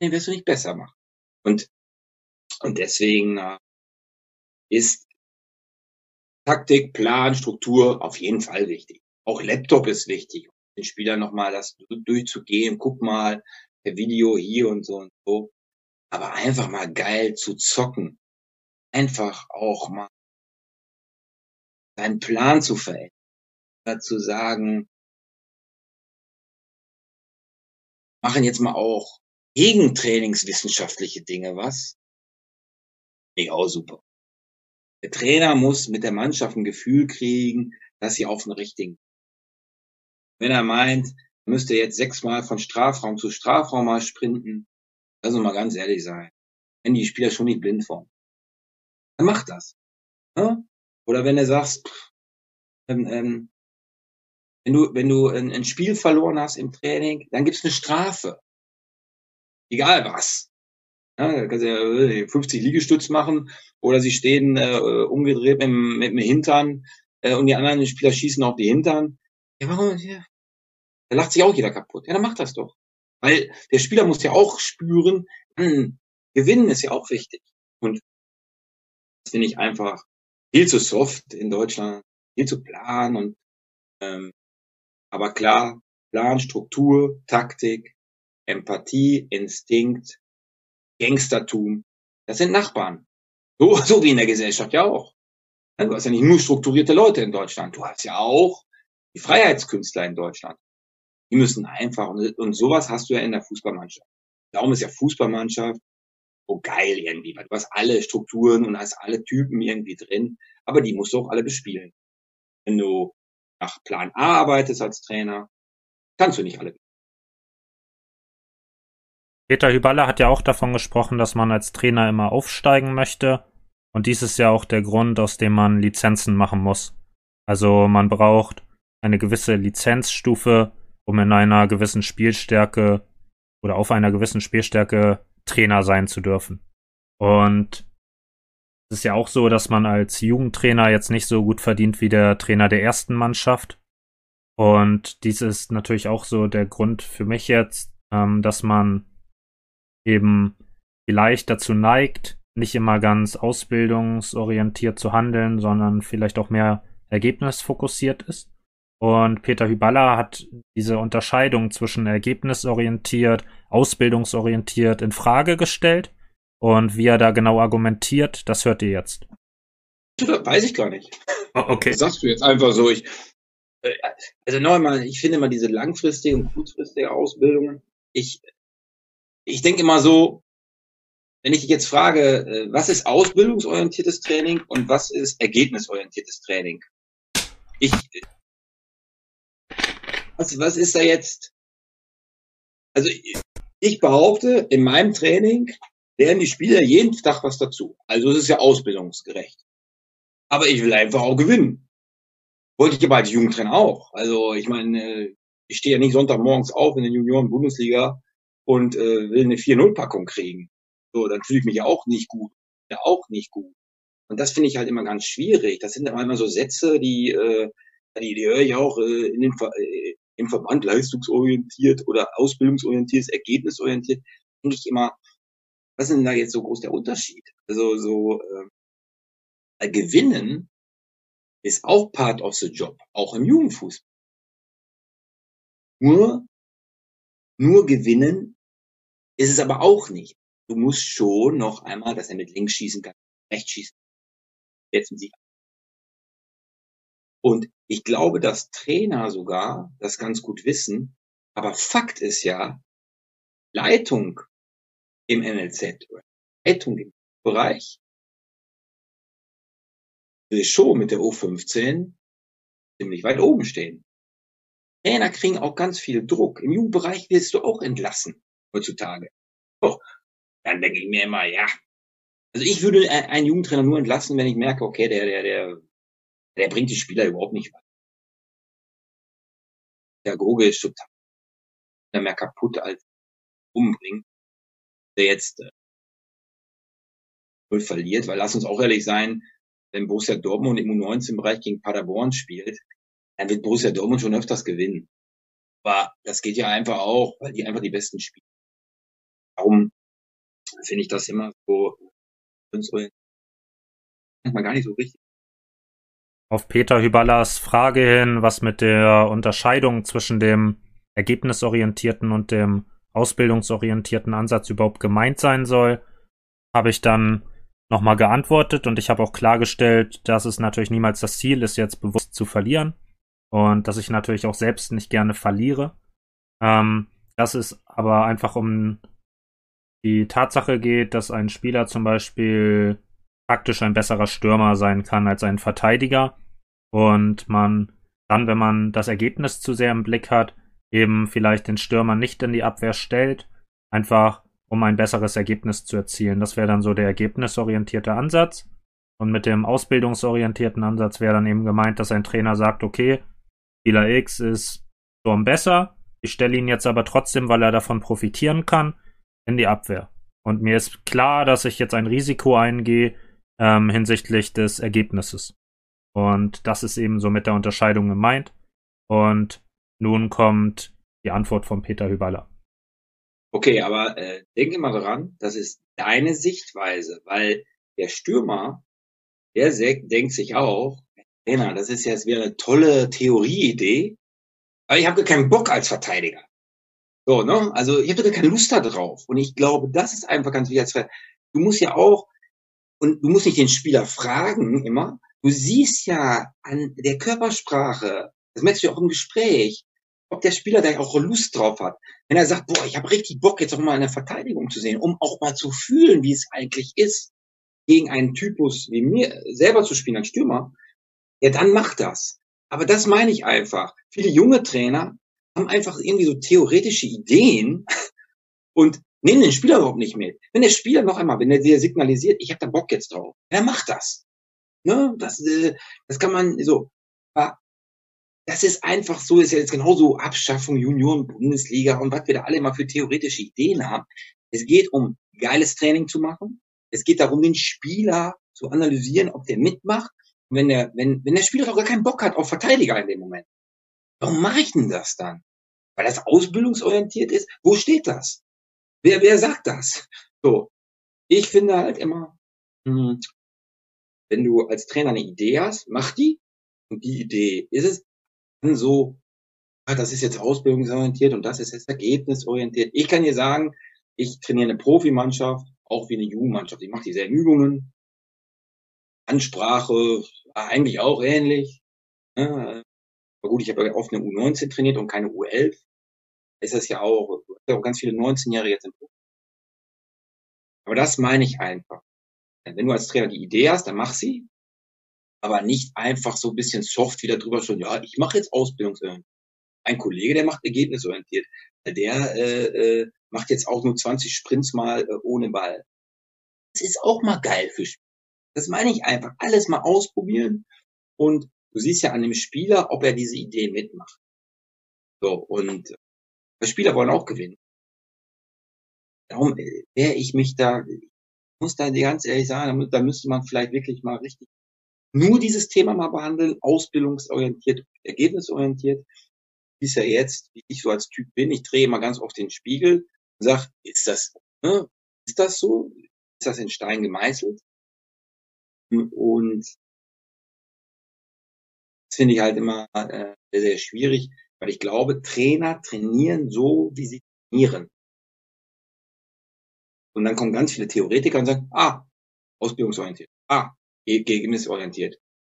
den wirst du nicht besser machen. Und, und deswegen äh, ist Taktik, Plan, Struktur auf jeden Fall wichtig. Auch Laptop ist wichtig den Spielern nochmal das durchzugehen, guck mal, der Video hier und so und so. Aber einfach mal geil zu zocken. Einfach auch mal seinen Plan zu verändern. Zu sagen, machen jetzt mal auch gegen trainingswissenschaftliche Dinge was. Nee, auch super. Der Trainer muss mit der Mannschaft ein Gefühl kriegen, dass sie auf den richtigen wenn er meint, müsste jetzt sechsmal von Strafraum zu Strafraum mal sprinten, uns mal ganz ehrlich sein. Wenn die Spieler schon nicht blind vor. Dann macht das. Ne? Oder wenn du sagst, ähm, ähm, wenn du, wenn du ein, ein Spiel verloren hast im Training, dann gibt's eine Strafe. Egal was. Ja, kannst ja 50 äh, Liegestütz machen oder sie stehen äh, umgedreht mit, mit dem Hintern äh, und die anderen Spieler schießen auf die Hintern. Ja, warum? Ja, da lacht sich auch jeder kaputt. Ja, dann macht das doch. Weil der Spieler muss ja auch spüren, hm, gewinnen ist ja auch wichtig. Und das finde ich einfach viel zu soft in Deutschland, viel zu plan und ähm, aber klar, Plan, Struktur, Taktik, Empathie, Instinkt, Gangstertum, das sind Nachbarn. So, so wie in der Gesellschaft ja auch. Du hast ja nicht nur strukturierte Leute in Deutschland, du hast ja auch die Freiheitskünstler in Deutschland. Die müssen einfach, und, und sowas hast du ja in der Fußballmannschaft. Darum ist ja Fußballmannschaft so geil irgendwie, weil du hast alle Strukturen und hast alle Typen irgendwie drin, aber die musst du auch alle bespielen. Wenn du nach Plan A arbeitest als Trainer, kannst du nicht alle. Peter Hüballer hat ja auch davon gesprochen, dass man als Trainer immer aufsteigen möchte. Und dies ist ja auch der Grund, aus dem man Lizenzen machen muss. Also man braucht eine gewisse Lizenzstufe, um in einer gewissen Spielstärke oder auf einer gewissen Spielstärke Trainer sein zu dürfen. Und es ist ja auch so, dass man als Jugendtrainer jetzt nicht so gut verdient wie der Trainer der ersten Mannschaft. Und dies ist natürlich auch so der Grund für mich jetzt, ähm, dass man eben vielleicht dazu neigt, nicht immer ganz ausbildungsorientiert zu handeln, sondern vielleicht auch mehr ergebnisfokussiert ist. Und Peter Hyballa hat diese Unterscheidung zwischen ergebnisorientiert, ausbildungsorientiert in Frage gestellt. Und wie er da genau argumentiert, das hört ihr jetzt. Das weiß ich gar nicht. Oh, okay. Das sagst du jetzt einfach so. Ich, äh, also nochmal, ich finde immer diese langfristige und kurzfristige Ausbildungen. Ich, ich denke immer so, wenn ich dich jetzt frage, äh, was ist ausbildungsorientiertes Training und was ist ergebnisorientiertes Training? Ich, was, was ist da jetzt? Also ich behaupte, in meinem Training lernen die Spieler jeden Tag was dazu. Also es ist ja ausbildungsgerecht. Aber ich will einfach auch gewinnen. Wollte ich aber als Jugendtrainer auch. Also ich meine, ich stehe ja nicht Sonntagmorgens auf in der Junioren-Bundesliga und äh, will eine 4-0-Packung kriegen. So, dann fühle ich mich ja auch nicht gut. Ja, auch nicht gut. Und das finde ich halt immer ganz schwierig. Das sind immer so Sätze, die, äh, die, die höre ich auch äh, in den, äh, im Verband leistungsorientiert oder ausbildungsorientiert, ergebnisorientiert, denke ich immer, was ist denn da jetzt so groß der Unterschied? Also so äh, Gewinnen ist auch part of the job, auch im Jugendfußball. Nur, nur gewinnen ist es aber auch nicht. Du musst schon noch einmal, dass er mit links schießen kann, rechts schießen. Jetzt mit sich und ich glaube, dass Trainer sogar das ganz gut wissen. Aber Fakt ist ja, Leitung im NLZ oder Leitung im Bereich will schon mit der U15 ziemlich weit oben stehen. Trainer kriegen auch ganz viel Druck. Im Jugendbereich wirst du auch entlassen heutzutage. Oh, dann denke ich mir immer, ja. Also ich würde einen Jugendtrainer nur entlassen, wenn ich merke, okay, der, der, der, der bringt die Spieler überhaupt nicht weiter. Der Goge ist total mehr kaputt als umbringt. Der jetzt äh, verliert, weil lass uns auch ehrlich sein, wenn Borussia Dortmund im U19-Bereich gegen Paderborn spielt, dann wird Borussia Dortmund schon öfters gewinnen. Aber das geht ja einfach auch, weil die einfach die besten spielen. Darum finde ich das immer so, manchmal gar nicht so richtig. Auf Peter Hyballas Frage hin, was mit der Unterscheidung zwischen dem ergebnisorientierten und dem ausbildungsorientierten Ansatz überhaupt gemeint sein soll, habe ich dann nochmal geantwortet und ich habe auch klargestellt, dass es natürlich niemals das Ziel ist, jetzt bewusst zu verlieren und dass ich natürlich auch selbst nicht gerne verliere. Ähm, dass es aber einfach um die Tatsache geht, dass ein Spieler zum Beispiel praktisch ein besserer Stürmer sein kann als ein Verteidiger und man dann, wenn man das Ergebnis zu sehr im Blick hat, eben vielleicht den Stürmer nicht in die Abwehr stellt, einfach um ein besseres Ergebnis zu erzielen. Das wäre dann so der ergebnisorientierte Ansatz. Und mit dem ausbildungsorientierten Ansatz wäre dann eben gemeint, dass ein Trainer sagt, okay, Spieler X ist Sturm besser, ich stelle ihn jetzt aber trotzdem, weil er davon profitieren kann, in die Abwehr. Und mir ist klar, dass ich jetzt ein Risiko eingehe ähm, hinsichtlich des Ergebnisses. Und das ist eben so mit der Unterscheidung gemeint. Und nun kommt die Antwort von Peter Hüballer. Okay, aber äh, denke mal daran, das ist deine Sichtweise, weil der Stürmer, der denkt sich auch, Trainer, das ist jetzt wieder eine tolle Theorieidee, aber ich habe keinen Bock als Verteidiger. So, ne? Also ich habe keine Lust da drauf. Und ich glaube, das ist einfach ganz wichtig. Du musst ja auch, und du musst nicht den Spieler fragen immer, du siehst ja an der Körpersprache, das merkst du ja auch im Gespräch, ob der Spieler da auch Lust drauf hat. Wenn er sagt, boah, ich habe richtig Bock, jetzt auch mal eine Verteidigung zu sehen, um auch mal zu fühlen, wie es eigentlich ist, gegen einen Typus wie mir selber zu spielen als Stürmer, ja, dann macht das. Aber das meine ich einfach. Viele junge Trainer haben einfach irgendwie so theoretische Ideen und nehmen den Spieler überhaupt nicht mit. Wenn der Spieler noch einmal, wenn er dir signalisiert, ich habe da Bock jetzt drauf, dann macht das. Ne? Das, äh, das kann man so. Das ist einfach so, ist ja jetzt genauso Abschaffung Junioren, Bundesliga und was wir da alle immer für theoretische Ideen haben. Es geht um geiles Training zu machen. Es geht darum, den Spieler zu analysieren, ob der mitmacht. Und wenn der, wenn, wenn der Spieler doch gar keinen Bock hat auf Verteidiger in dem Moment, warum mache ich denn das dann? Weil das ausbildungsorientiert ist? Wo steht das? Wer, wer sagt das? So. Ich finde halt immer, hm, wenn du als Trainer eine Idee hast, mach die. Und die Idee ist es, so, ah, das ist jetzt ausbildungsorientiert und das ist jetzt ergebnisorientiert. Ich kann dir sagen, ich trainiere eine Profimannschaft, auch wie eine Jugendmannschaft. Ich mache dieselben Übungen. Ansprache, eigentlich auch ähnlich. Ja, aber gut, ich habe ja oft eine U19 trainiert und keine U11. Ist das ja auch, ja auch ganz viele 19-Jährige jetzt im Profi. Aber das meine ich einfach. Wenn du als Trainer die Idee hast, dann mach sie aber nicht einfach so ein bisschen soft wieder drüber schon, ja, ich mache jetzt Ausbildungsorientiert. Ein Kollege, der macht ergebnisorientiert. Der äh, äh, macht jetzt auch nur 20 Sprints mal äh, ohne Ball. Das ist auch mal geil für Spieler. Das meine ich einfach. Alles mal ausprobieren. Und du siehst ja an dem Spieler, ob er diese Idee mitmacht. So, und die äh, Spieler wollen auch gewinnen. Darum äh, wäre ich mich da, ich muss da ganz ehrlich sagen, da müsste man vielleicht wirklich mal richtig nur dieses Thema mal behandeln, ausbildungsorientiert, ergebnisorientiert. Ist ja jetzt, wie ich so als Typ bin, ich drehe mal ganz oft den Spiegel und sage, ist das, ne, ist das so? Ist das in Stein gemeißelt? Und das finde ich halt immer äh, sehr, sehr schwierig, weil ich glaube, Trainer trainieren so, wie sie trainieren. Und dann kommen ganz viele Theoretiker und sagen, ah, ausbildungsorientiert, ah, ergebnisorientiert.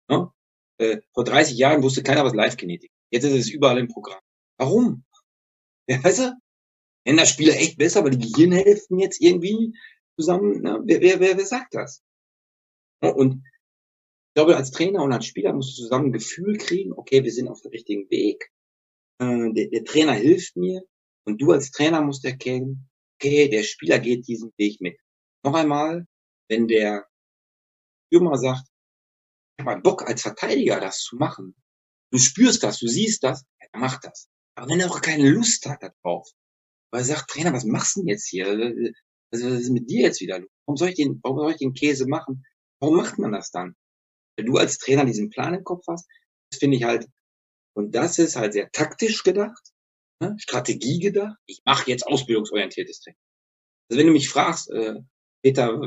Ne? Äh, vor 30 Jahren wusste keiner, was Live-Kinetik Jetzt ist es überall im Programm. Warum? Ja, weißt du? Wenn das Spieler echt besser, weil die Gehirnhälften jetzt irgendwie zusammen, na, wer, wer, wer, wer sagt das? Und ich glaube, als Trainer und als Spieler musst du zusammen ein Gefühl kriegen, okay, wir sind auf dem richtigen Weg. Äh, der, der Trainer hilft mir und du als Trainer musst erkennen, okay, der Spieler geht diesen Weg mit. Noch einmal, wenn der Stürmer sagt, ich habe Bock als Verteidiger das zu machen, du spürst das, du siehst das, ja, dann mach das. Aber wenn er auch keine Lust hat darauf, weil er sagt, Trainer, was machst du denn jetzt hier? Also, was ist mit dir jetzt wieder los? Warum soll ich den, warum soll ich den Käse machen? Warum macht man das dann? Wenn du als Trainer diesen Plan im Kopf hast, das finde ich halt, und das ist halt sehr taktisch gedacht, ne? Strategie gedacht. Ich mache jetzt ausbildungsorientiertes Training. Also wenn du mich fragst, äh, Peter,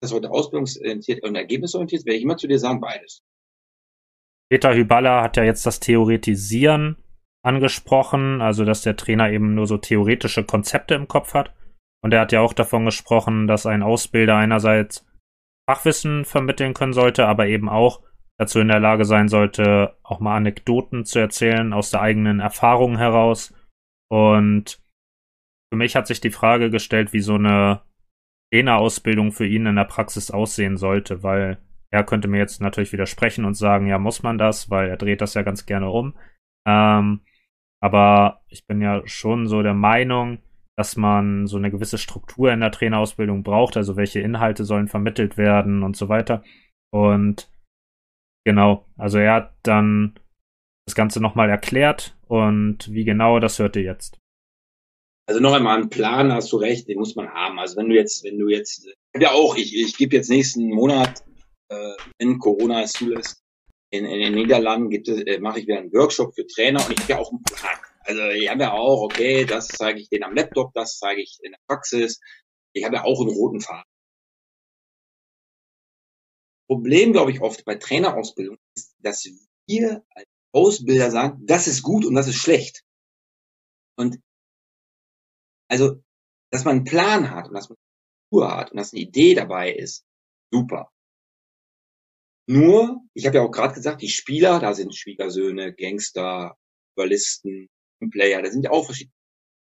das heute ausbildungsorientiert und ergebnisorientiert, werde ich immer zu dir sagen, beides. Peter Hyballa hat ja jetzt das Theoretisieren angesprochen, also dass der Trainer eben nur so theoretische Konzepte im Kopf hat. Und er hat ja auch davon gesprochen, dass ein Ausbilder einerseits Fachwissen vermitteln können sollte, aber eben auch dazu in der Lage sein sollte, auch mal Anekdoten zu erzählen aus der eigenen Erfahrung heraus. Und für mich hat sich die Frage gestellt, wie so eine Trainerausbildung für ihn in der Praxis aussehen sollte, weil er könnte mir jetzt natürlich widersprechen und sagen, ja, muss man das, weil er dreht das ja ganz gerne um. Ähm, aber ich bin ja schon so der Meinung, dass man so eine gewisse Struktur in der Trainerausbildung braucht, also welche Inhalte sollen vermittelt werden und so weiter. Und genau, also er hat dann das Ganze nochmal erklärt und wie genau, das hört ihr jetzt. Also noch einmal, einen Plan hast du recht, den muss man haben. Also wenn du jetzt, wenn du jetzt, ja auch, ich, ich gebe jetzt nächsten Monat, äh, wenn Corona es zulässt, in, in den Niederlanden gibt es, äh, mache ich wieder einen Workshop für Trainer und ich habe ja auch einen Plan. Also ich habe ja auch, okay, das zeige ich denen am Laptop, das zeige ich in der Praxis. Ich habe ja auch einen roten Faden. Problem, glaube ich, oft bei Trainerausbildung ist, dass wir als Ausbilder sagen, das ist gut und das ist schlecht. Und also, dass man einen Plan hat und dass man eine Kultur hat und dass eine Idee dabei ist, super. Nur, ich habe ja auch gerade gesagt, die Spieler, da sind Schwiegersöhne, Gangster, Überlisten, Player, da sind ja auch verschiedene.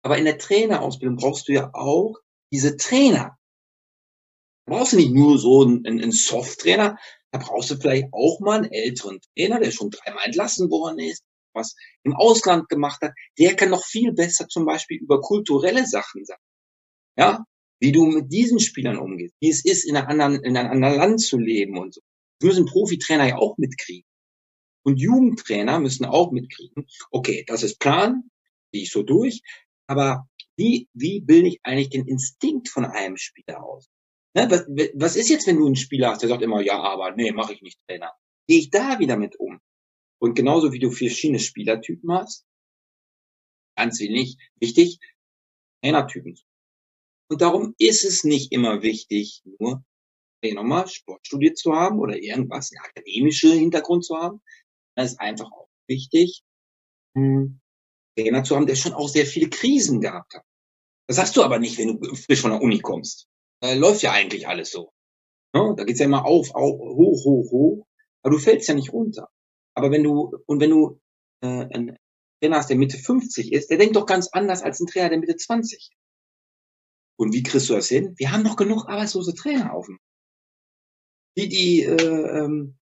Aber in der Trainerausbildung brauchst du ja auch diese Trainer. Da brauchst du nicht nur so einen, einen Soft-Trainer, da brauchst du vielleicht auch mal einen älteren Trainer, der schon dreimal entlassen worden ist, was im Ausland gemacht hat. Der kann noch viel besser zum Beispiel über kulturelle Sachen sagen. Ja, wie du mit diesen Spielern umgehst, wie es ist, in, einer anderen, in einem anderen Land zu leben und so. Das müssen Profitrainer ja auch mitkriegen. Und Jugendtrainer müssen auch mitkriegen, okay, das ist Plan, gehe ich so durch, aber wie, wie bilde ich eigentlich den Instinkt von einem Spieler aus? Ne, was, was ist jetzt, wenn du einen Spieler hast, der sagt immer, ja, aber nee, mache ich nicht Trainer. Gehe ich da wieder mit um? Und genauso wie du verschiedene Spielertypen hast, ganz wenig wichtig, Trainertypen. Und darum ist es nicht immer wichtig, nur nochmal Sport studiert zu haben oder irgendwas, einen akademischen Hintergrund zu haben, es ist einfach auch wichtig, einen Trainer zu haben, der schon auch sehr viele Krisen gehabt hat. Das hast du aber nicht, wenn du frisch von der Uni kommst. Da läuft ja eigentlich alles so. Ne? Da geht's ja immer auf, auf, hoch, hoch, hoch. Aber du fällst ja nicht runter. Aber wenn du, und wenn du äh, einen Trainer hast, der Mitte 50 ist, der denkt doch ganz anders als ein Trainer, der Mitte 20. Und wie kriegst du das hin? Wir haben noch genug arbeitslose Trainer auf dem. Die, die äh, ähm,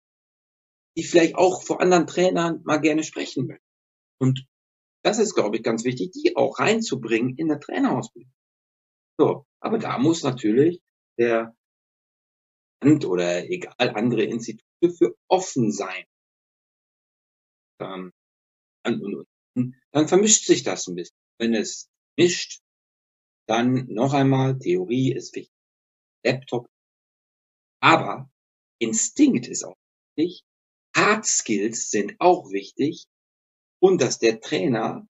die vielleicht auch vor anderen Trainern mal gerne sprechen möchten. Und das ist, glaube ich, ganz wichtig, die auch reinzubringen in der Trainerausbildung. So, aber da muss natürlich der Land oder egal andere Institute für offen sein. Ähm, und, und, dann vermischt sich das ein bisschen. Wenn es mischt, dann noch einmal, Theorie ist wichtig, Laptop. Aber Instinkt ist auch wichtig Hard Skills sind auch wichtig und dass der Trainer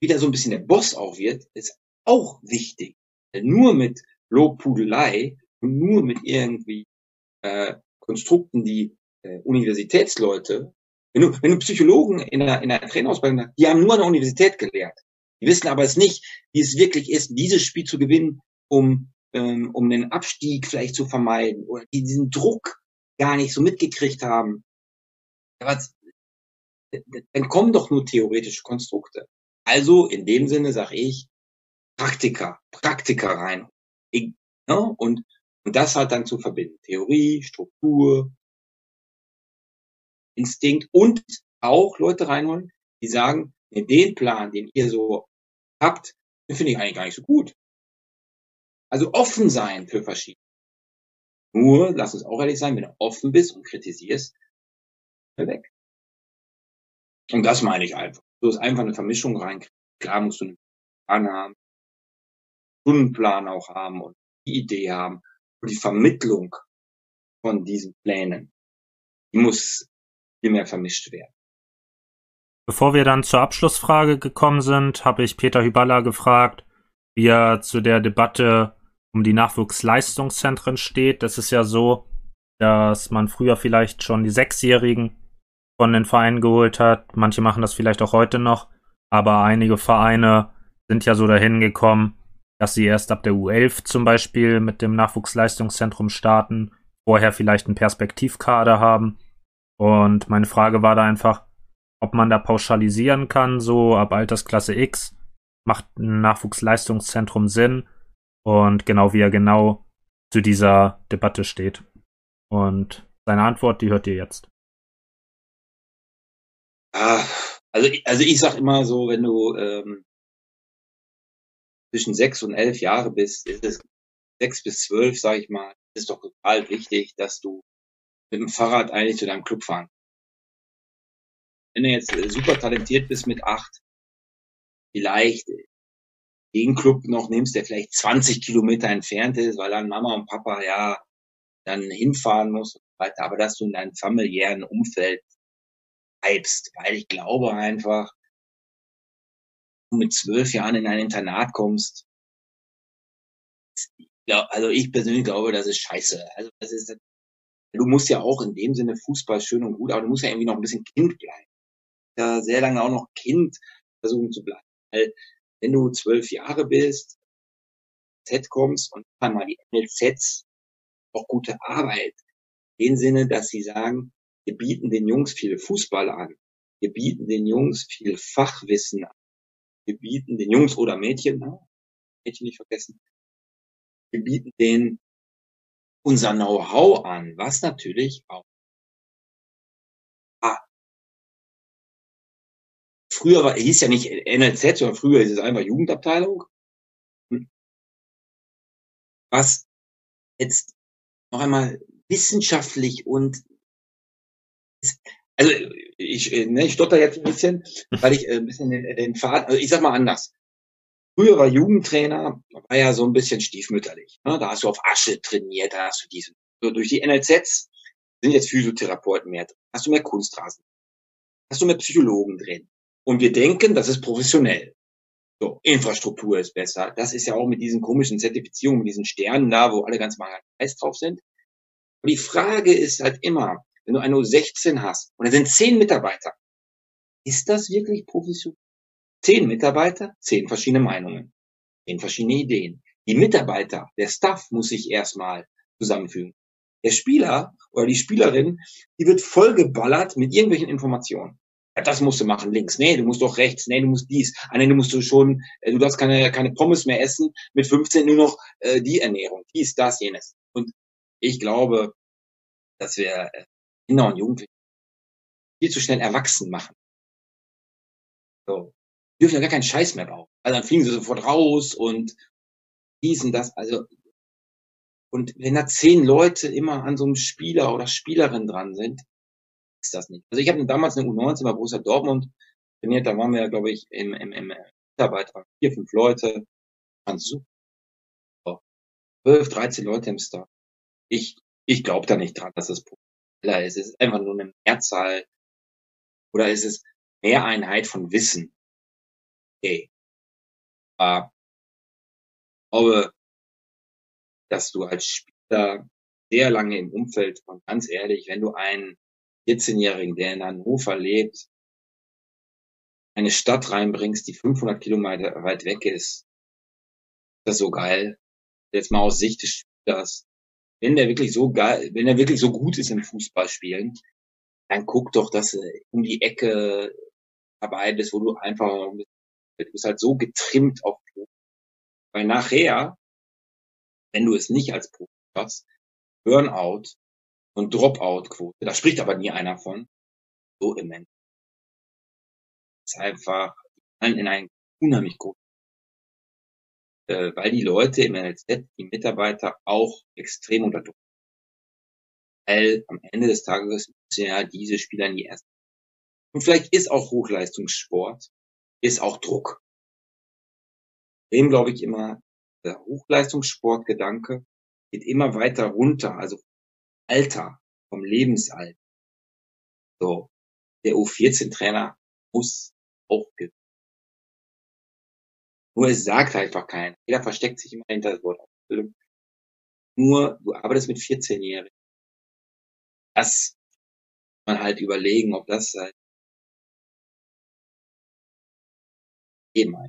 wieder so ein bisschen der Boss auch wird, ist auch wichtig. Nur mit Lobpudelei und nur mit irgendwie äh, Konstrukten, die äh, Universitätsleute, wenn du, wenn du Psychologen in einer, in einer Trainerausbildung hast, die haben nur an der Universität gelehrt. Die wissen aber es nicht, wie es wirklich ist, dieses Spiel zu gewinnen, um, ähm, um den Abstieg vielleicht zu vermeiden oder diesen Druck gar nicht so mitgekriegt haben. Aber dann kommen doch nur theoretische Konstrukte. Also in dem Sinne sage ich, Praktiker, Praktiker rein. Ich, ne? und, und das halt dann zu verbinden. Theorie, Struktur, Instinkt und auch Leute reinholen, die sagen, den Plan, den ihr so habt, den finde ich eigentlich gar nicht so gut. Also offen sein für verschiedene. Nur, lass uns auch ehrlich sein, wenn du offen bist und kritisierst, weg. Und das meine ich einfach. Du hast einfach eine Vermischung rein. Klar musst du einen Plan haben, Stundenplan auch haben und die Idee haben und die Vermittlung von diesen Plänen, die muss viel mehr vermischt werden. Bevor wir dann zur Abschlussfrage gekommen sind, habe ich Peter Hyballa gefragt, wie er zu der Debatte um die Nachwuchsleistungszentren steht. Das ist ja so, dass man früher vielleicht schon die Sechsjährigen von den Vereinen geholt hat. Manche machen das vielleicht auch heute noch, aber einige Vereine sind ja so dahin gekommen, dass sie erst ab der U11 zum Beispiel mit dem Nachwuchsleistungszentrum starten, vorher vielleicht einen Perspektivkader haben. Und meine Frage war da einfach, ob man da pauschalisieren kann, so ab Altersklasse X macht ein Nachwuchsleistungszentrum Sinn und genau wie er genau zu dieser Debatte steht. Und seine Antwort, die hört ihr jetzt. Ah, also, also ich sag immer so, wenn du ähm, zwischen sechs und elf Jahre bist, ist es sechs bis zwölf, sag ich mal, ist doch total wichtig, dass du mit dem Fahrrad eigentlich zu deinem Club fahren. Wenn du jetzt äh, super talentiert bist mit acht, vielleicht den Club noch nimmst, der vielleicht 20 Kilometer entfernt ist, weil dann Mama und Papa ja dann hinfahren muss und weiter, aber dass du in deinem familiären Umfeld bleibst, weil ich glaube einfach, du mit zwölf Jahren in ein Internat kommst, also ich persönlich glaube, das ist scheiße. Also das ist, du musst ja auch in dem Sinne Fußball schön und gut, aber du musst ja irgendwie noch ein bisschen Kind bleiben. Ja, sehr lange auch noch Kind versuchen zu bleiben. Weil wenn du zwölf Jahre bist, Z kommst und dann mal die NLZs auch gute Arbeit. In dem Sinne, dass sie sagen, wir bieten den Jungs viel Fußball an. Wir bieten den Jungs viel Fachwissen an. Wir bieten den Jungs oder Mädchen? Mädchen nicht vergessen. Wir bieten denen unser Know-how an, was natürlich auch ah, früher war, hieß ja nicht NLZ, sondern früher hieß es einfach Jugendabteilung. Hm. Was jetzt noch einmal wissenschaftlich und also ich, ne, ich stotter jetzt ein bisschen, weil ich äh, ein bisschen den, den Faden, also ich sag mal anders. Früher war Jugendtrainer, war ja so ein bisschen stiefmütterlich. Ne? Da hast du auf Asche trainiert, da hast du diese. So, durch die NLZs sind jetzt Physiotherapeuten mehr drin. Hast du mehr Kunstrasen. Hast du mehr Psychologen drin. Und wir denken, das ist professionell. So, Infrastruktur ist besser. Das ist ja auch mit diesen komischen Zertifizierungen, mit diesen Sternen da, wo alle ganz mal heiß drauf sind. Und die Frage ist halt immer, wenn du eine U16 hast und da sind zehn Mitarbeiter, ist das wirklich professionell? Zehn Mitarbeiter, zehn verschiedene Meinungen, zehn verschiedene Ideen. Die Mitarbeiter, der Staff muss sich erstmal zusammenfügen. Der Spieler oder die Spielerin, die wird vollgeballert mit irgendwelchen Informationen. Ja, das musst du machen, links. Nee, du musst doch rechts. Nee, du musst dies. Ah, nee, du musst du schon, äh, du darfst keine, keine Pommes mehr essen. Mit 15 nur noch äh, die Ernährung. Dies, das, jenes. Und ich glaube, dass wir äh, Kinder und Jugendliche viel zu schnell erwachsen machen. So. Dürfen ja gar keinen Scheiß mehr bauen. Also dann fliegen sie sofort raus und dies und das. Also, und wenn da zehn Leute immer an so einem Spieler oder Spielerin dran sind, ist das nicht. Also ich habe damals eine U19 bei Borussia Dortmund trainiert, da waren wir, glaube ich, im, im, im Mitarbeiter, vier, fünf Leute, waren super. Zwölf, dreizehn Leute im Star. Ich, ich glaube da nicht dran, dass das schneller ist. Es ist einfach nur eine Mehrzahl oder ist es Mehreinheit von Wissen. Okay. Aber ich glaube, dass du als Spieler sehr lange im Umfeld und ganz ehrlich, wenn du einen 14-Jährigen, der in Hannover lebt, eine Stadt reinbringst, die 500 Kilometer weit weg ist, ist das so geil. Jetzt mal aus Sicht des Spielers wenn der wirklich so geil, wenn er wirklich so gut ist im Fußballspielen, dann guck doch, dass du um die Ecke dabei bist, wo du einfach, du bist halt so getrimmt auf Weil nachher, wenn du es nicht als Profi hast, Burnout und Dropout-Quote, da spricht aber nie einer von, so immens. Ist einfach in einen unheimlich großen äh, weil die Leute im NLZ, die Mitarbeiter auch extrem unter Druck weil am Ende des Tages müssen ja diese Spieler nie erst. Und vielleicht ist auch Hochleistungssport, ist auch Druck. Dem glaube ich immer, der Hochleistungssportgedanke geht immer weiter runter, also Alter, vom Lebensalter. So, der U14-Trainer muss auch gewinnen. Nur es sagt einfach keiner. Jeder versteckt sich immer hinter das Wort. Nur du arbeitest mit 14-Jährigen das man halt überlegen, ob das halt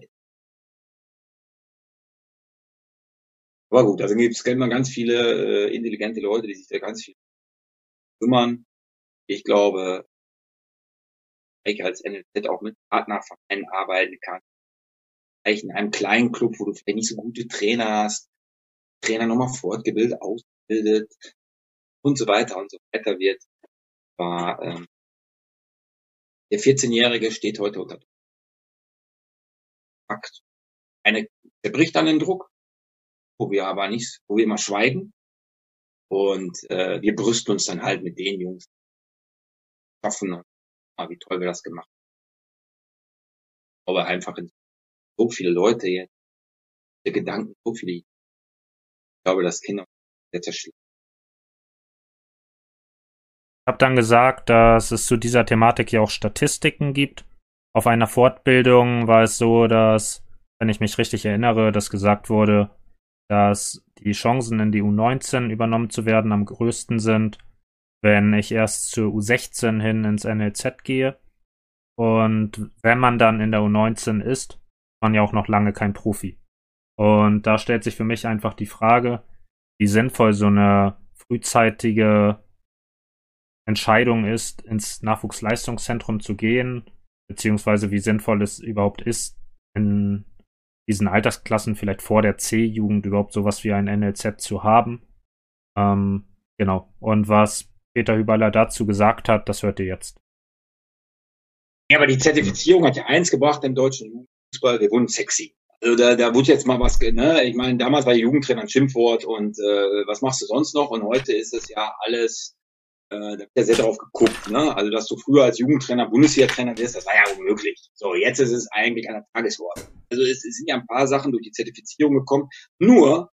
Ist. Aber gut, also gibt es man ganz viele äh, intelligente Leute, die sich da ganz viel kümmern. Ich glaube, ich als NLZ auch mit Partnervereinen arbeiten kann. Vielleicht in einem kleinen Club, wo du vielleicht nicht so gute Trainer hast, Trainer nochmal fortgebildet, ausgebildet, und so weiter und so weiter wird, war ähm, der 14-Jährige steht heute unter Druck. Fakt. Eine, der bricht dann den Druck, wo wir aber nicht, wo wir immer schweigen. Und äh, wir brüsten uns dann halt mit den Jungs. Schaffen ah, wie toll wir das gemacht haben. Aber einfach so viele Leute jetzt, der Gedanken, so viele. Ich glaube, das Kinder sehr zerschlagen habe dann gesagt, dass es zu dieser Thematik ja auch Statistiken gibt. Auf einer Fortbildung war es so, dass, wenn ich mich richtig erinnere, dass gesagt wurde, dass die Chancen in die U19 übernommen zu werden am größten sind, wenn ich erst zur U16 hin ins NLZ gehe. Und wenn man dann in der U19 ist, ist man ja auch noch lange kein Profi. Und da stellt sich für mich einfach die Frage, wie sinnvoll so eine frühzeitige Entscheidung ist, ins Nachwuchsleistungszentrum zu gehen, beziehungsweise wie sinnvoll es überhaupt ist, in diesen Altersklassen vielleicht vor der C-Jugend überhaupt sowas wie ein NLZ zu haben. Ähm, genau. Und was Peter Hüberler dazu gesagt hat, das hört ihr jetzt. Ja, aber die Zertifizierung hat ja eins gebracht im deutschen Fußball, wir wurden sexy. Also da, da wurde jetzt mal was, ne? Ich meine, damals war Jugendtrainer ein Schimpfwort und äh, was machst du sonst noch? Und heute ist es ja alles äh, da wird ja sehr drauf geguckt. Ne? Also, dass du früher als Jugendtrainer Bundesliga-Trainer wirst, das war ja unmöglich. So, jetzt ist es eigentlich an der Tagesordnung. Also, es, es sind ja ein paar Sachen durch die Zertifizierung gekommen. Nur,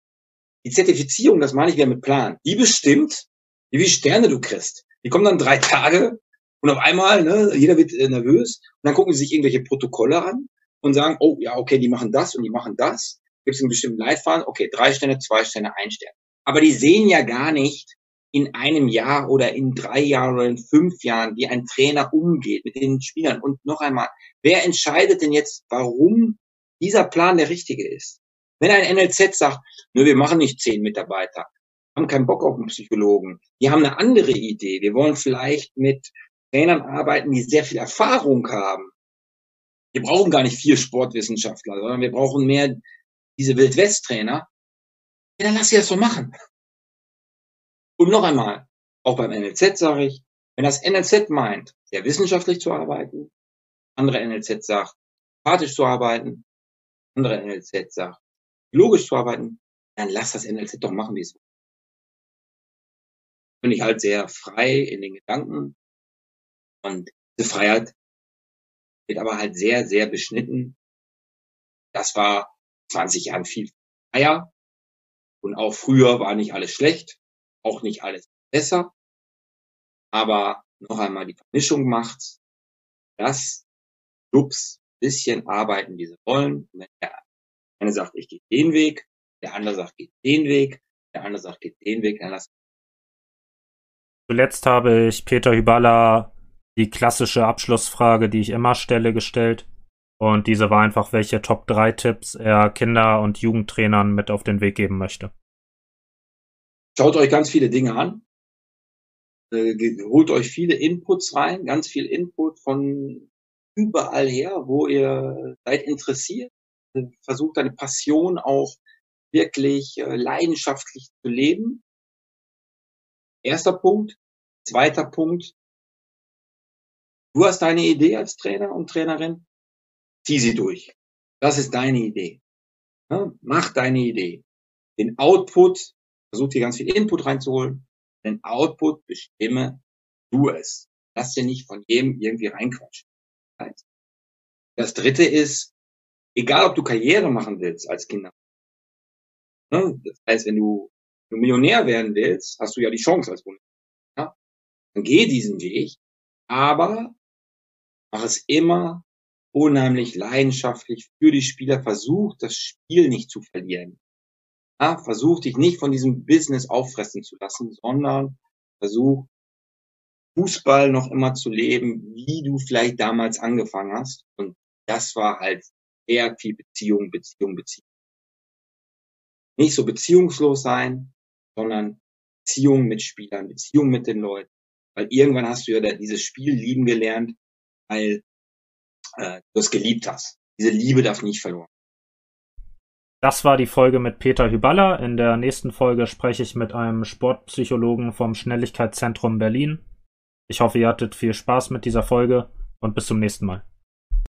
die Zertifizierung, das meine ich wieder mit Plan, die bestimmt, wie viele Sterne du kriegst. Die kommen dann drei Tage und auf einmal, ne, jeder wird äh, nervös und dann gucken sie sich irgendwelche Protokolle an und sagen, oh ja, okay, die machen das und die machen das. Gibt es einen bestimmten Leitfaden? Okay, drei Sterne, zwei Sterne, ein Stern. Aber die sehen ja gar nicht, in einem Jahr oder in drei Jahren oder in fünf Jahren, wie ein Trainer umgeht mit den Spielern. Und noch einmal, wer entscheidet denn jetzt, warum dieser Plan der richtige ist? Wenn ein NLZ sagt, nur wir machen nicht zehn Mitarbeiter, haben keinen Bock auf einen Psychologen, die haben eine andere Idee, wir wollen vielleicht mit Trainern arbeiten, die sehr viel Erfahrung haben. Wir brauchen gar nicht vier Sportwissenschaftler, sondern wir brauchen mehr diese Wildwest-Trainer. Ja, dann lass sie das so machen. Und noch einmal, auch beim NLZ sage ich, wenn das NLZ meint, sehr wissenschaftlich zu arbeiten, andere NLZ sagt, empathisch zu arbeiten, andere NLZ sagt, logisch zu arbeiten, dann lass das NLZ doch machen, wie es will. Bin ich halt sehr frei in den Gedanken und diese Freiheit wird aber halt sehr, sehr beschnitten. Das war 20 Jahren viel freier und auch früher war nicht alles schlecht auch nicht alles besser, aber noch einmal die Vermischung macht, dass Clubs bisschen arbeiten, wie sie wollen. Wenn der eine sagt, ich gehe den Weg, der andere sagt, geht den Weg, der andere sagt, geht den Weg, dann lass. Zuletzt habe ich Peter Hyballa die klassische Abschlussfrage, die ich immer stelle, gestellt. Und diese war einfach, welche Top 3 Tipps er Kinder- und Jugendtrainern mit auf den Weg geben möchte. Schaut euch ganz viele Dinge an. Äh, holt euch viele Inputs rein, ganz viel Input von überall her, wo ihr seid interessiert. versuch deine Passion auch wirklich äh, leidenschaftlich zu leben. Erster Punkt. Zweiter Punkt. Du hast deine Idee als Trainer und Trainerin. Zieh sie durch. Das ist deine Idee. Ja, mach deine Idee. Den Output, versuch dir ganz viel Input reinzuholen. Den Output bestimme du es. Lass dir nicht von jedem irgendwie reinquatschen. Das dritte ist, egal ob du Karriere machen willst als Kinder. Ne? Das heißt, wenn du, Millionär werden willst, hast du ja die Chance als Bundesliga. Ja? Dann geh diesen Weg, aber mach es immer unheimlich leidenschaftlich für die Spieler. Versuch, das Spiel nicht zu verlieren. Ja? Versuch dich nicht von diesem Business auffressen zu lassen, sondern versuch, Fußball noch immer zu leben, wie du vielleicht damals angefangen hast. Und das war halt sehr viel Beziehung, Beziehung, Beziehung. Nicht so beziehungslos sein, sondern Beziehung mit Spielern, Beziehung mit den Leuten. Weil irgendwann hast du ja dieses Spiel lieben gelernt, weil äh, du es geliebt hast. Diese Liebe darf nicht verloren. Das war die Folge mit Peter Hyballa. In der nächsten Folge spreche ich mit einem Sportpsychologen vom Schnelligkeitszentrum Berlin. Ich hoffe, ihr hattet viel Spaß mit dieser Folge und bis zum nächsten Mal.